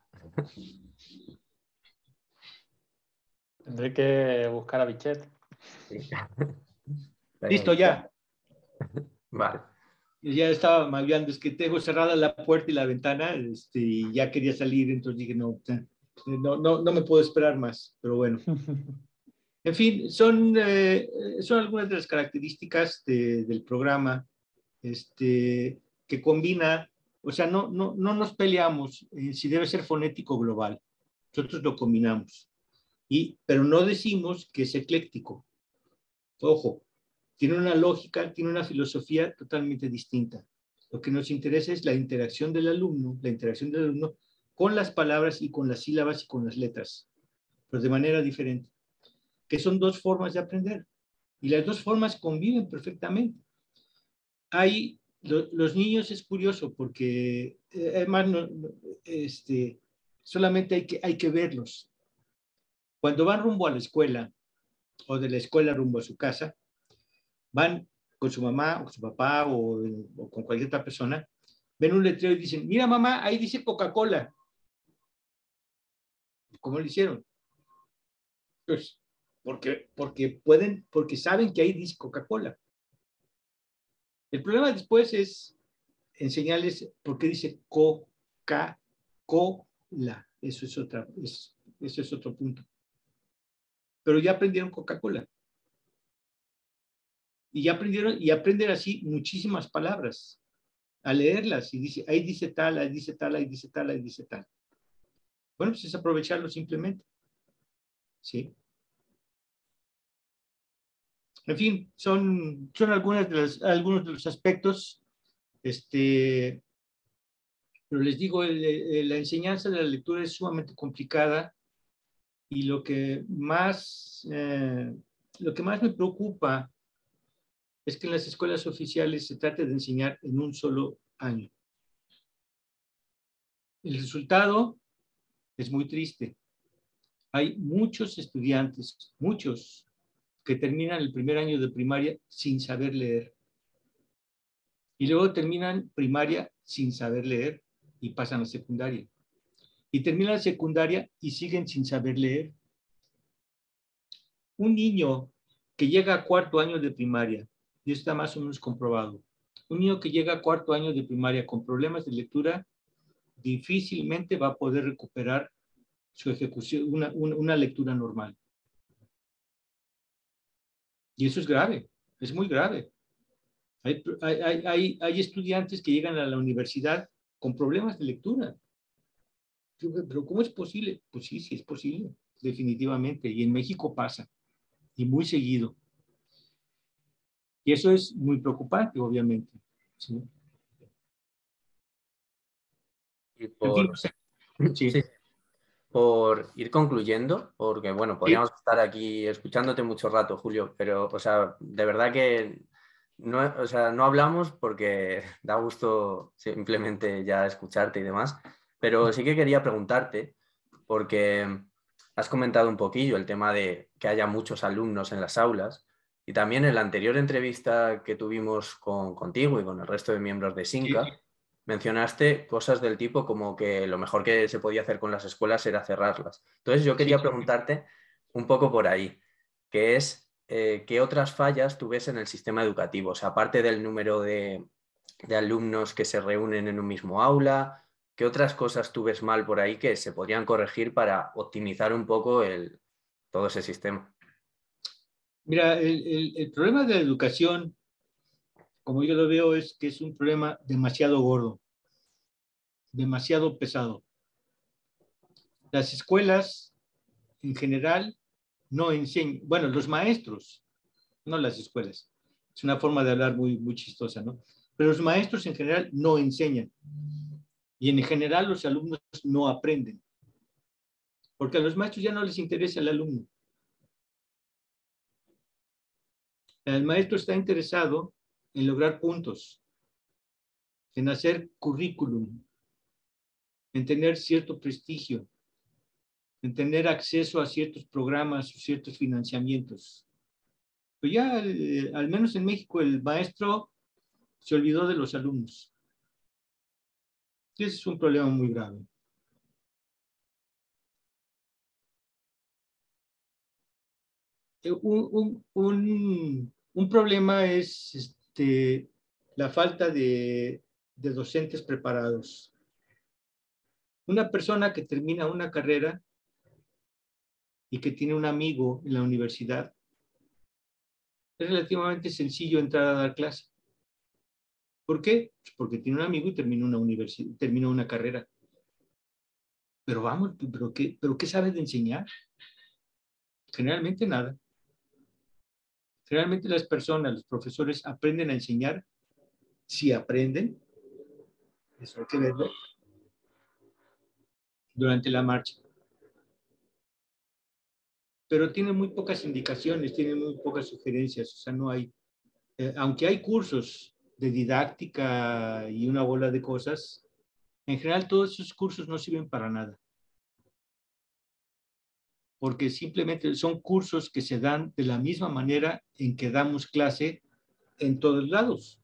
Tendré que buscar a Bichet. [LAUGHS] Listo, ya. [LAUGHS] Vale. Ya estaba maullando, es que tengo cerrada la puerta y la ventana este, y ya quería salir, entonces dije, no, no, no, no me puedo esperar más, pero bueno. [LAUGHS] En fin, son, eh, son algunas de las características del programa este, que combina o sea, no, no, no nos peleamos eh, si debe ser fonético global. Nosotros lo combinamos. Y, pero no decimos que es ecléctico. Ojo, tiene una lógica, tiene una filosofía totalmente distinta. Lo que nos interesa es la interacción del alumno, la interacción del alumno con las palabras y con las sílabas y con las letras, pero de manera diferente, que son dos formas de aprender. Y las dos formas conviven perfectamente. Hay, los niños es curioso porque, eh, además, este, solamente hay que, hay que verlos. Cuando van rumbo a la escuela o de la escuela rumbo a su casa, van con su mamá o su papá o, con cualquier otra persona, ven un letrero y dicen, mira mamá, ahí dice Coca-Cola. ¿Cómo lo hicieron? Pues porque, porque pueden, porque saben que ahí dice Coca-Cola. El problema después es enseñarles por qué dice Coca-Cola. Eso es eso es otro punto. Pero ya aprendieron Coca-Cola y ya aprendieron y aprenden así muchísimas palabras a leerlas y dice, ahí dice tal, ahí dice tal, ahí dice tal, ahí dice tal. Bueno, pues es aprovecharlo simplemente. ¿Sí? En fin, son, son algunas de las, algunos de los aspectos. Este, pero les digo, la enseñanza de la lectura es sumamente complicada y lo que más, eh, lo que más me preocupa es que en las escuelas oficiales se trate de enseñar en un solo año. El resultado es muy triste. Hay muchos estudiantes, muchos, que terminan el primer año de primaria sin saber leer. Y luego terminan primaria sin saber leer y pasan a secundaria. Y terminan secundaria y siguen sin saber leer. Un niño que llega a cuarto año de primaria y está más o menos comprobado. Un niño que llega a cuarto año de primaria con problemas de lectura difícilmente va a poder recuperar su ejecución, una, lectura normal. Y eso es grave, es muy grave. Hay, hay, hay, estudiantes que llegan a la universidad con problemas de lectura. Pero ¿cómo es posible? Pues sí, sí es posible, definitivamente. Y en México pasa, y muy seguido. Y eso es muy preocupante, obviamente. Y por, ir concluyendo, porque bueno, podríamos estar aquí escuchándote mucho rato, Julio, pero, o sea, de verdad que no, o sea, no hablamos porque [LAUGHS] da gusto simplemente ya escucharte y demás, pero sí que quería preguntarte, porque has comentado un poquillo el tema de que haya muchos alumnos en las aulas, y también en la anterior entrevista que tuvimos con, contigo y con el resto de miembros de SINCA, mencionaste cosas del tipo como que lo mejor que se podía hacer con las escuelas era cerrarlas. Entonces yo quería preguntarte un poco por ahí, que es eh, qué otras fallas tú ves en el sistema educativo, o sea, aparte del número de, de alumnos que se reúnen en un mismo aula, ¿qué otras cosas tú ves mal por ahí que se podrían corregir para optimizar un poco el, todo ese sistema? Mira, el, problema de la educación, como yo lo veo, es que es un problema demasiado gordo, demasiado pesado. Las escuelas, en general, no enseñan, bueno, los maestros, no las escuelas. Es una forma de hablar muy, muy chistosa, ¿no? Pero los maestros en general no enseñan. Y en general los alumnos no aprenden. Porque a los maestros ya no les interesa el alumno. El maestro está interesado en lograr puntos, en hacer currículum, en tener cierto prestigio, en tener acceso a ciertos programas o ciertos financiamientos. Pero ya, eh, al menos en México, el maestro se olvidó de los alumnos. ese es un problema muy grave. Eh, un, un, problema es este, la falta de, docentes preparados. Una persona que termina una carrera y que tiene un amigo en la universidad, es relativamente sencillo entrar a dar clase. ¿Por qué? Pues porque tiene un amigo y terminó una, universidad, una carrera. Pero vamos, ¿pero qué, ¿pero qué sabe de enseñar? Generalmente nada. Generalmente las personas, los profesores aprenden a enseñar si aprenden. Eso hay que verlo durante la marcha. Pero tiene muy pocas indicaciones, tiene muy pocas sugerencias, o sea, no hay, eh, aunque hay cursos de didáctica y una bola de cosas, en general todos esos cursos no sirven para nada. Porque simplemente son cursos que se dan de la misma manera en que damos clase en todos lados.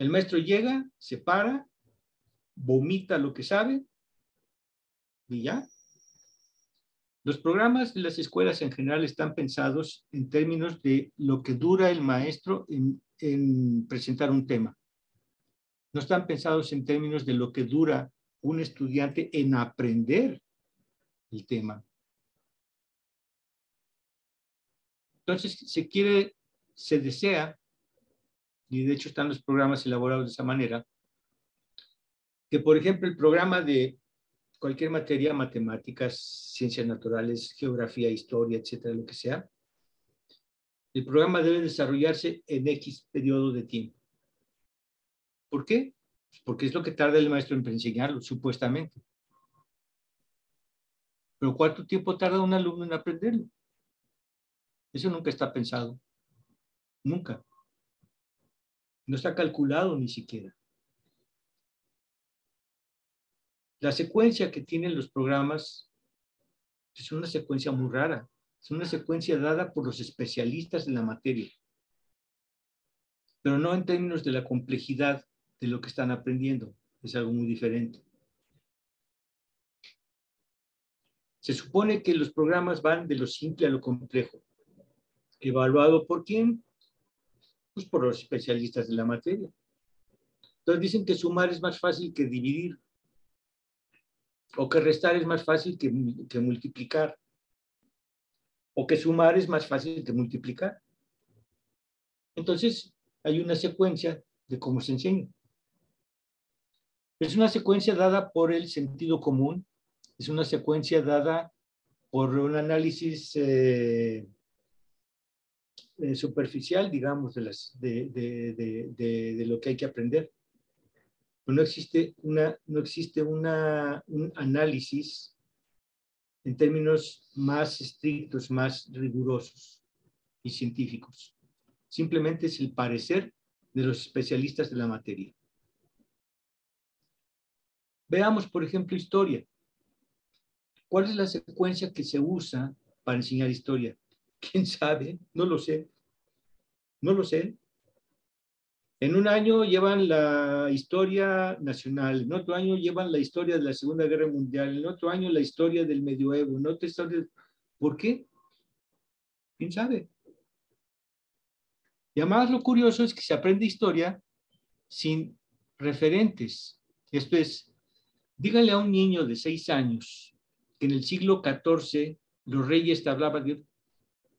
El maestro llega, se para, vomita lo que sabe y ya. Los programas de las escuelas en general están pensados en términos de lo que dura el maestro en, presentar un tema. No están pensados en términos de lo que dura un estudiante en aprender el tema. Entonces, se quiere, se desea, y de hecho están los programas elaborados de esa manera, que por ejemplo el programa de cualquier materia, matemáticas, ciencias naturales, geografía, historia, etcétera, lo que sea, el programa debe desarrollarse en X periodo de tiempo. ¿Por qué? Porque es lo que tarda el maestro en enseñarlo, supuestamente. Pero ¿cuánto tiempo tarda un alumno en aprenderlo? Eso nunca está pensado. Nunca. No está calculado ni siquiera. La secuencia que tienen los programas es una secuencia muy rara. Es una secuencia dada por los especialistas de la materia, pero no en términos de la complejidad de lo que están aprendiendo. Es algo muy diferente. Se supone que los programas van de lo simple a lo complejo. ¿Evaluado por quién? Pues por los especialistas de la materia. Entonces dicen que sumar es más fácil que dividir o que restar es más fácil que, que multiplicar, o que sumar es más fácil que multiplicar. Entonces, hay una secuencia de cómo se enseña. Es una secuencia dada por el sentido común, es una secuencia dada por un análisis eh, eh, superficial, digamos, de, las, de, de, de, lo que hay que aprender no existe, una, no existe una, un análisis en términos más estrictos, más rigurosos y científicos. Simplemente es el parecer de los especialistas de la materia. Veamos, por ejemplo, historia. ¿Cuál es la secuencia que se usa para enseñar historia? [LAUGHS] ¿Quién sabe? No lo sé. No lo sé. En un año llevan la historia nacional, en otro año llevan la historia de la Segunda Guerra Mundial, en otro año la historia del medioevo, en otro historia... ¿Por qué? ¿Quién sabe? Y además lo curioso es que se aprende historia sin referentes. Esto es, dígale a un niño de seis años en el siglo XIV los reyes te hablaban de...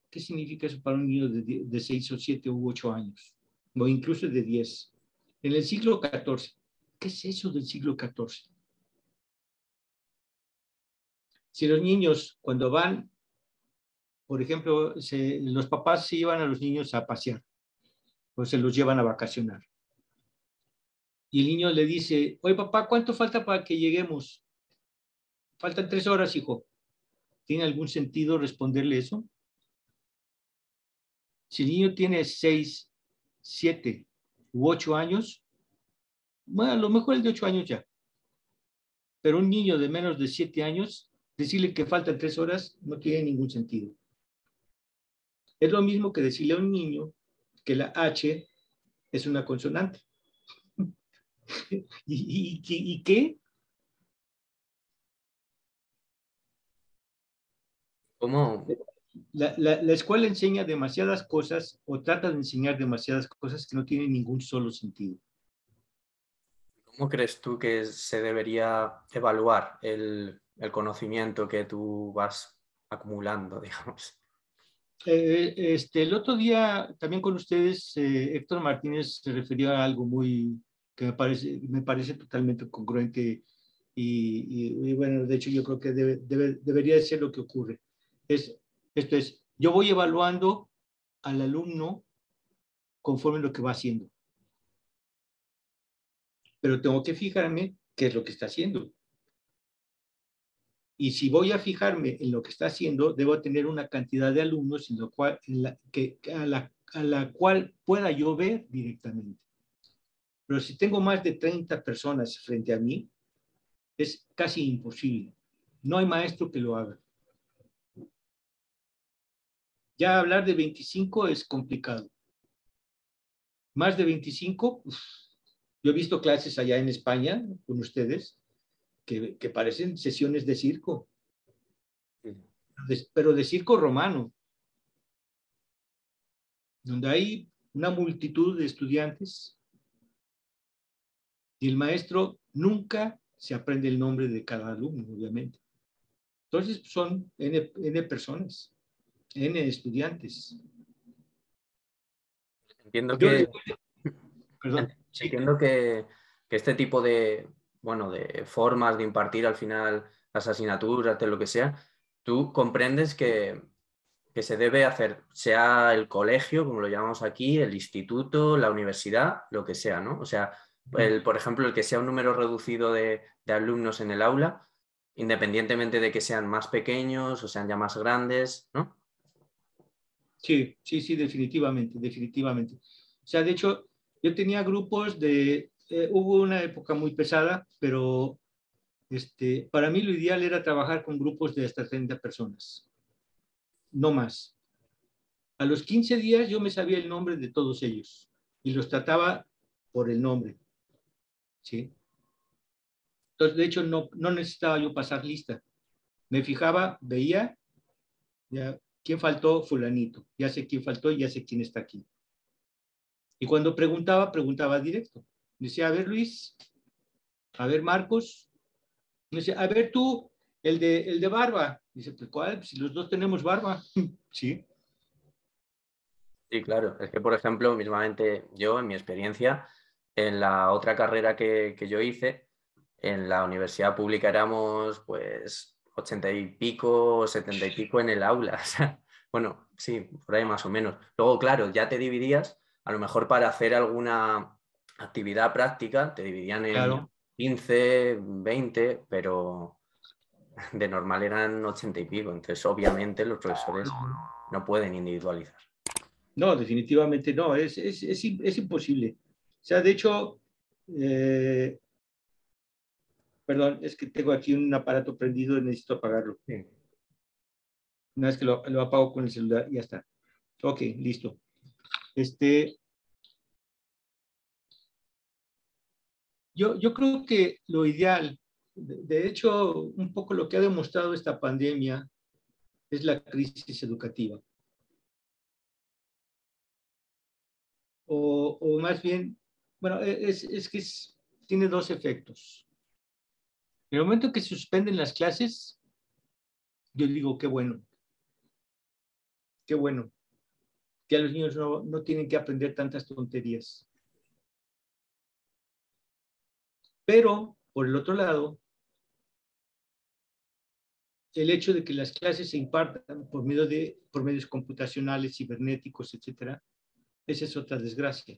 ¿Qué significa eso para un niño de, de seis o siete u ocho años? o incluso de 10. En el siglo XIV, ¿qué es eso del siglo XIV? Si los niños cuando van, por ejemplo, los papás se llevan a los niños a pasear o se los llevan a vacacionar. Y el niño le dice, oye papá, ¿cuánto falta para que lleguemos? Faltan tres horas, hijo. ¿Tiene algún sentido responderle eso? Si el niño tiene seis siete u ocho años, bueno, a lo mejor el de ocho años ya, pero un niño de menos de siete años, decirle que faltan tres horas no tiene ningún sentido. Es lo mismo que decirle a un niño que la H es una consonante. [LAUGHS] ¿Y, y, qué? ¿Cómo? la, escuela enseña demasiadas cosas o trata de enseñar demasiadas cosas que no tienen ningún solo sentido. ¿Cómo crees tú que se debería evaluar el, conocimiento que tú vas acumulando, [LAUGHS] digamos? Eh, este, el otro día también con ustedes, eh, Héctor Martínez se refirió a algo muy que me parece, me parece totalmente congruente y, bueno, de hecho yo creo que debe, debe, debería ser lo que ocurre. Es, esto es, yo voy evaluando al alumno conforme lo que va haciendo. Pero tengo que fijarme qué es lo que está haciendo. Y si voy a fijarme en lo que está haciendo, debo tener una cantidad de alumnos en a la cual pueda yo ver directamente. Pero si tengo más de 30 personas frente a mí, es casi imposible. No hay maestro que lo haga. Ya hablar de 25 es complicado. Más de 25, yo he visto clases allá en España con ustedes que, parecen sesiones de circo, pero de circo romano, donde hay una multitud de estudiantes y el maestro nunca se aprende el nombre de cada alumno, obviamente. Entonces son N, N personas, N estudiantes. Entiendo que, perdón, entiendo que, que este tipo de, bueno, de formas de impartir al final las asignaturas, de lo que sea, tú comprendes que, se debe hacer, sea el colegio, como lo llamamos aquí, el instituto, la universidad, lo que sea, ¿no? O sea, el, por ejemplo, el que sea un número reducido de, alumnos en el aula, independientemente de que sean más pequeños o sean ya más grandes, ¿no? Sí, sí, sí, definitivamente, definitivamente. O sea, de hecho, yo tenía grupos de eh, hubo una época muy pesada, pero este, para mí lo ideal era trabajar con grupos de hasta 30 personas, no más. A los 15 días yo me sabía el nombre de todos ellos y los trataba por el nombre. ¿sí? Entonces, de hecho, no, no necesitaba yo pasar lista. Me fijaba, veía, ya, ¿quién faltó? Fulanito. Ya sé quién faltó y ya sé quién está aquí. Y cuando preguntaba, preguntaba directo. Decía, a ver Luis, a ver Marcos, dice, a ver tú, el de, el de barba. Dice, pues ¿cuál? Si los dos tenemos barba. [LAUGHS] sí. Sí, claro. Es que, por ejemplo, mismamente yo, en mi experiencia, en la otra carrera que, que yo hice, en la universidad pública éramos pues ochenta y pico, setenta y pico en el aula. [LAUGHS] bueno, sí, por ahí más o menos. Luego, claro, ya te dividías, a lo mejor para hacer alguna actividad práctica te dividían en 15, 20, pero de normal eran 80 y pico. Entonces, obviamente, los profesores no pueden individualizar. No, definitivamente no, es, imposible. O sea, de hecho, eh, perdón, es que tengo aquí un aparato prendido y necesito apagarlo. Una vez que lo, lo apago con el celular, ya está. Ok, listo. Este, Yo, yo creo que lo ideal, de, hecho, un poco lo que ha demostrado esta pandemia es la crisis educativa. O, o más bien, bueno, e, es, es que tiene dos efectos. En el momento que se suspenden las clases, yo digo, qué bueno. Qué bueno. Que a los niños no, no tienen que aprender tantas tonterías. Pero, por el otro lado, el hecho de que las clases se impartan por, medio de, por medios computacionales, cibernéticos, etcétera, esa es otra desgracia.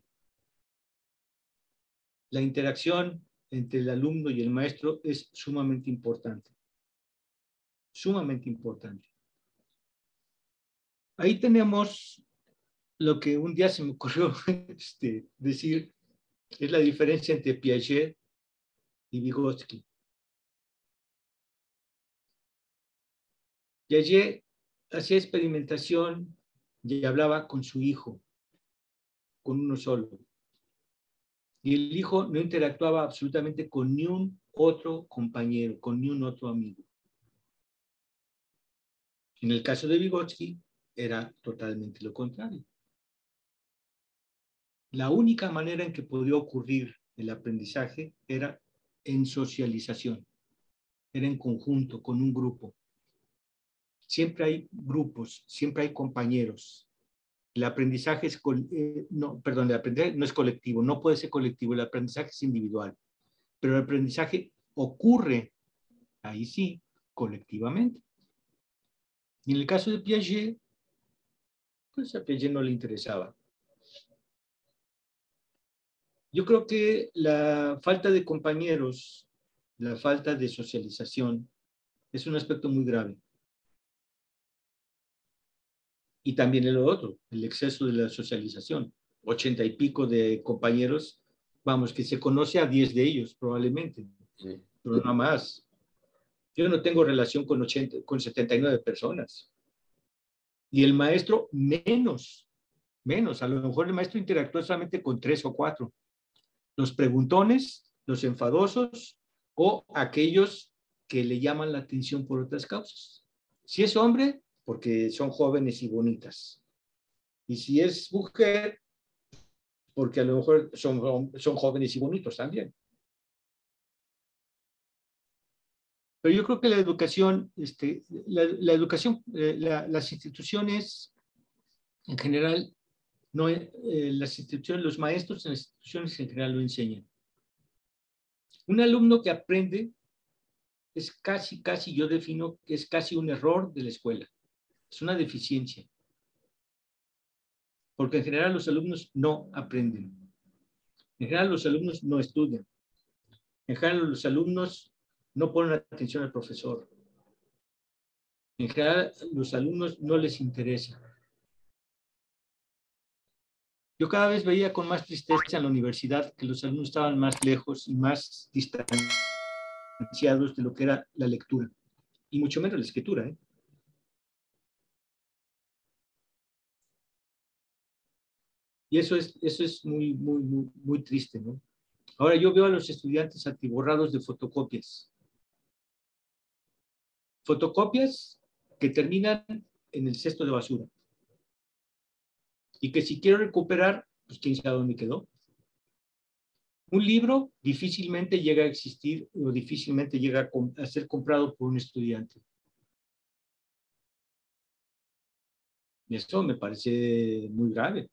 La interacción entre el alumno y el maestro es sumamente importante. Sumamente importante. Ahí tenemos lo que un día se me ocurrió [LAUGHS] este, decir, es la diferencia entre Piaget y Vygotsky. allí hacía experimentación y hablaba con su hijo, con uno solo. Y el hijo no interactuaba absolutamente con ni un otro compañero, con ni un otro amigo. En el caso de Vygotsky era totalmente lo contrario. La única manera en que podía ocurrir el aprendizaje era en socialización, era en conjunto, con un grupo. siempre hay grupos, siempre hay compañeros. El aprendizaje es, eh, no, perdón, no es colectivo, no puede ser colectivo, el aprendizaje es individual, pero el aprendizaje ocurre, ahí sí, colectivamente. Y en el caso de Piaget, pues a Piaget no le interesaba. Yo creo que la falta de compañeros, la falta de socialización, es un aspecto muy grave. Y también el otro, el exceso de la socialización. Ochenta y pico de compañeros, vamos, que se conoce a diez de ellos probablemente, pero no más. Yo no tengo relación con, 80, con 79 personas. Y el maestro menos, menos. A lo mejor el maestro interactúa solamente con tres o cuatro. Los preguntones, los enfadosos o aquellos que le llaman la atención por otras causas. Si es hombre, porque son jóvenes y bonitas. Y si es mujer, porque a lo mejor son, son jóvenes y bonitos también. Pero yo creo que la educación, este, la, educación, eh, las instituciones en general, no, eh, las instituciones, los maestros en las instituciones en general lo enseñan. Un alumno que aprende es casi, casi, yo defino que es casi un error de la escuela. Es una deficiencia. Porque en general los alumnos no aprenden. En general los alumnos no estudian. En general los alumnos no ponen atención al profesor. En general los alumnos no les interesa. Yo cada vez veía con más tristeza en la universidad que los alumnos estaban más lejos y más distanciados de lo que era la lectura, y mucho menos la escritura. ¿eh? Y eso es, eso es muy, muy, muy, triste, ¿no? Ahora yo veo a los estudiantes atiborrados de fotocopias. Fotocopias que terminan en el cesto de basura. Y que si quiero recuperar, pues quién sabe dónde quedó. Un libro difícilmente llega a existir o difícilmente llega a, a ser comprado por un estudiante. Y esto me parece muy grave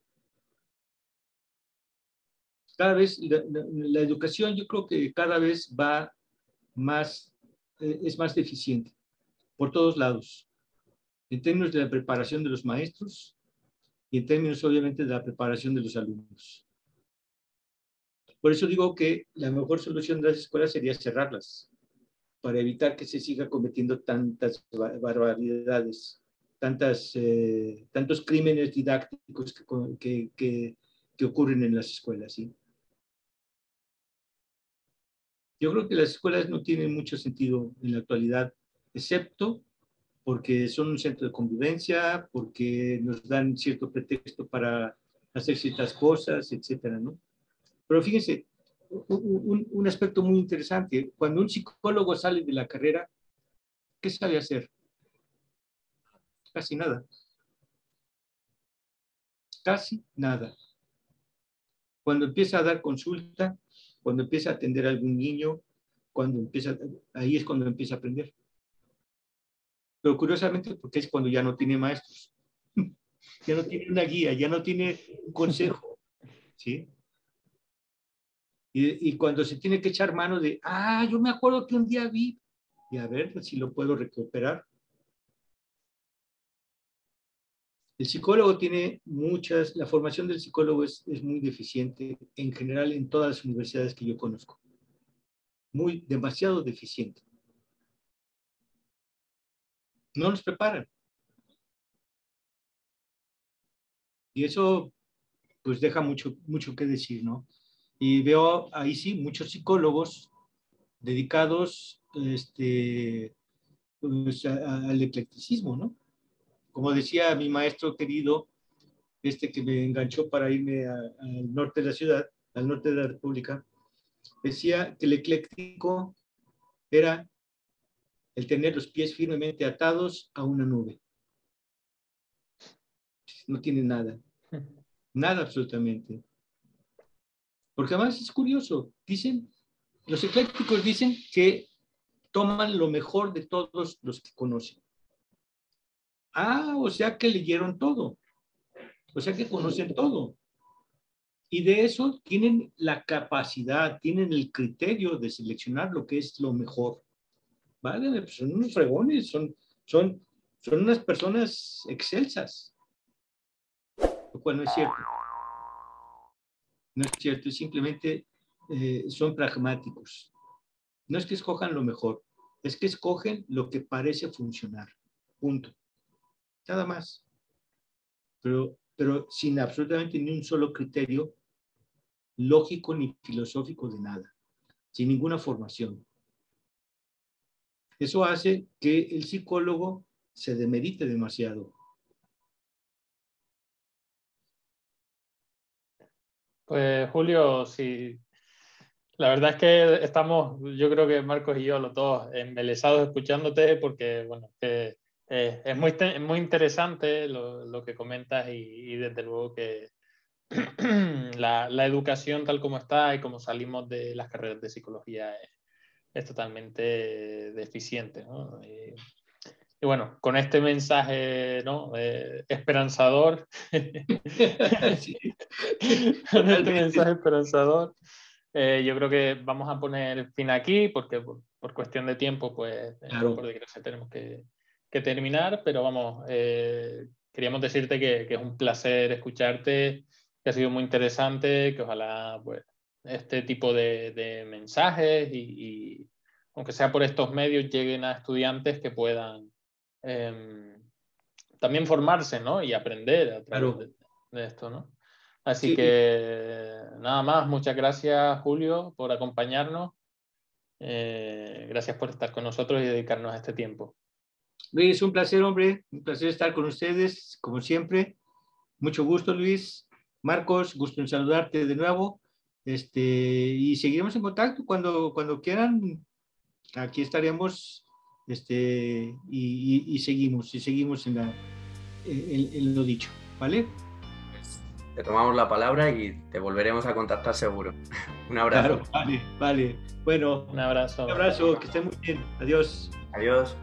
cada vez la, educación yo creo que cada vez va más, eh, es más deficiente por todos lados, en términos de la preparación de los maestros y en términos obviamente de la preparación de los alumnos. Por eso digo que la mejor solución de las escuelas sería cerrarlas, para evitar que se siga cometiendo tantas barbaridades, tantas, eh, tantos crímenes didácticos que, que, que, ocurren en las escuelas. ¿sí? Yo creo que las escuelas no tienen mucho sentido en la actualidad, excepto porque son un centro de convivencia, porque nos dan cierto pretexto para hacer ciertas cosas, etcétera, ¿no? Pero fíjense, un, un, aspecto muy interesante, cuando un psicólogo sale de la carrera, ¿qué sabe hacer? Casi nada. Casi nada. Cuando empieza a dar consulta, cuando empieza a atender a algún niño, cuando empieza, ahí es cuando empieza a aprender. Pero curiosamente, porque es cuando ya no tiene maestros, [LAUGHS] ya no tiene una guía, ya no tiene un consejo, ¿sí? Y, y, cuando se tiene que echar mano de, ah, yo me acuerdo que un día vi, y a ver si lo puedo recuperar. El psicólogo tiene muchas, la formación del psicólogo es, muy deficiente en general en todas las universidades que yo conozco. Muy, demasiado deficiente. No los preparan. Y eso pues deja mucho, mucho que decir, ¿no? Y veo ahí sí muchos psicólogos dedicados este, pues, al eclecticismo, ¿no? Como decía mi maestro querido, este que me enganchó para irme al norte de la ciudad, al norte de la República, decía que el ecléctico era el tener los pies firmemente atados a una nube. No tiene nada, nada absolutamente. Porque además es curioso, dicen, los eclécticos dicen que toman lo mejor de todos los que conocen Ah, o sea que leyeron todo. O sea que conocen todo. Y de eso tienen la capacidad, tienen el criterio de seleccionar lo que es lo mejor. ¿Vale? Pues son unos fregones, son, son, son unas personas excelsas. Lo cual no es cierto. No es cierto, simplemente eh, son pragmáticos. No es que escojan lo mejor, es que escogen lo que parece funcionar. Punto. Nada más. Pero, pero sin absolutamente ni un solo criterio lógico ni filosófico de nada. Sin ninguna formación. Eso hace que el psicólogo se demerite demasiado. Pues Julio, sí, la verdad es que estamos, yo creo que Marcos y yo, los dos, embelesados escuchándote porque, bueno, que, eh, es muy, muy interesante lo, que comentas y, desde luego que [CLEARS THROAT] la, educación tal como está y como salimos de las carreras de psicología es, totalmente deficiente. ¿no? Y, bueno, con este mensaje ¿no? Eh, esperanzador, [LAUGHS] con este mensaje esperanzador, eh, yo creo que vamos a poner fin aquí porque por, cuestión de tiempo, pues claro. por desgracia tenemos que, que, terminar, pero vamos, eh, queríamos decirte que, que, es un placer escucharte, que ha sido muy interesante, que ojalá pues, este tipo de, de mensajes y, y, aunque sea por estos medios, lleguen a estudiantes que puedan eh, también formarse ¿no? y aprender a través de, de, esto. ¿no? Así que nada más, muchas gracias Julio por acompañarnos. Eh, gracias por estar con nosotros y dedicarnos a este tiempo. Luis, un placer, hombre, un placer estar con ustedes, como siempre. Mucho gusto, Luis. Marcos, gusto en saludarte de nuevo. Este, y seguiremos en contacto cuando, cuando quieran. Aquí estaremos este, y, y, seguimos, y seguimos en, la, en, en lo dicho. ¿Vale? te tomamos la palabra y te volveremos a contactar seguro. [LAUGHS] un abrazo. vale, vale. Bueno, un abrazo. Un abrazo, que estén muy bien. Adiós. Adiós.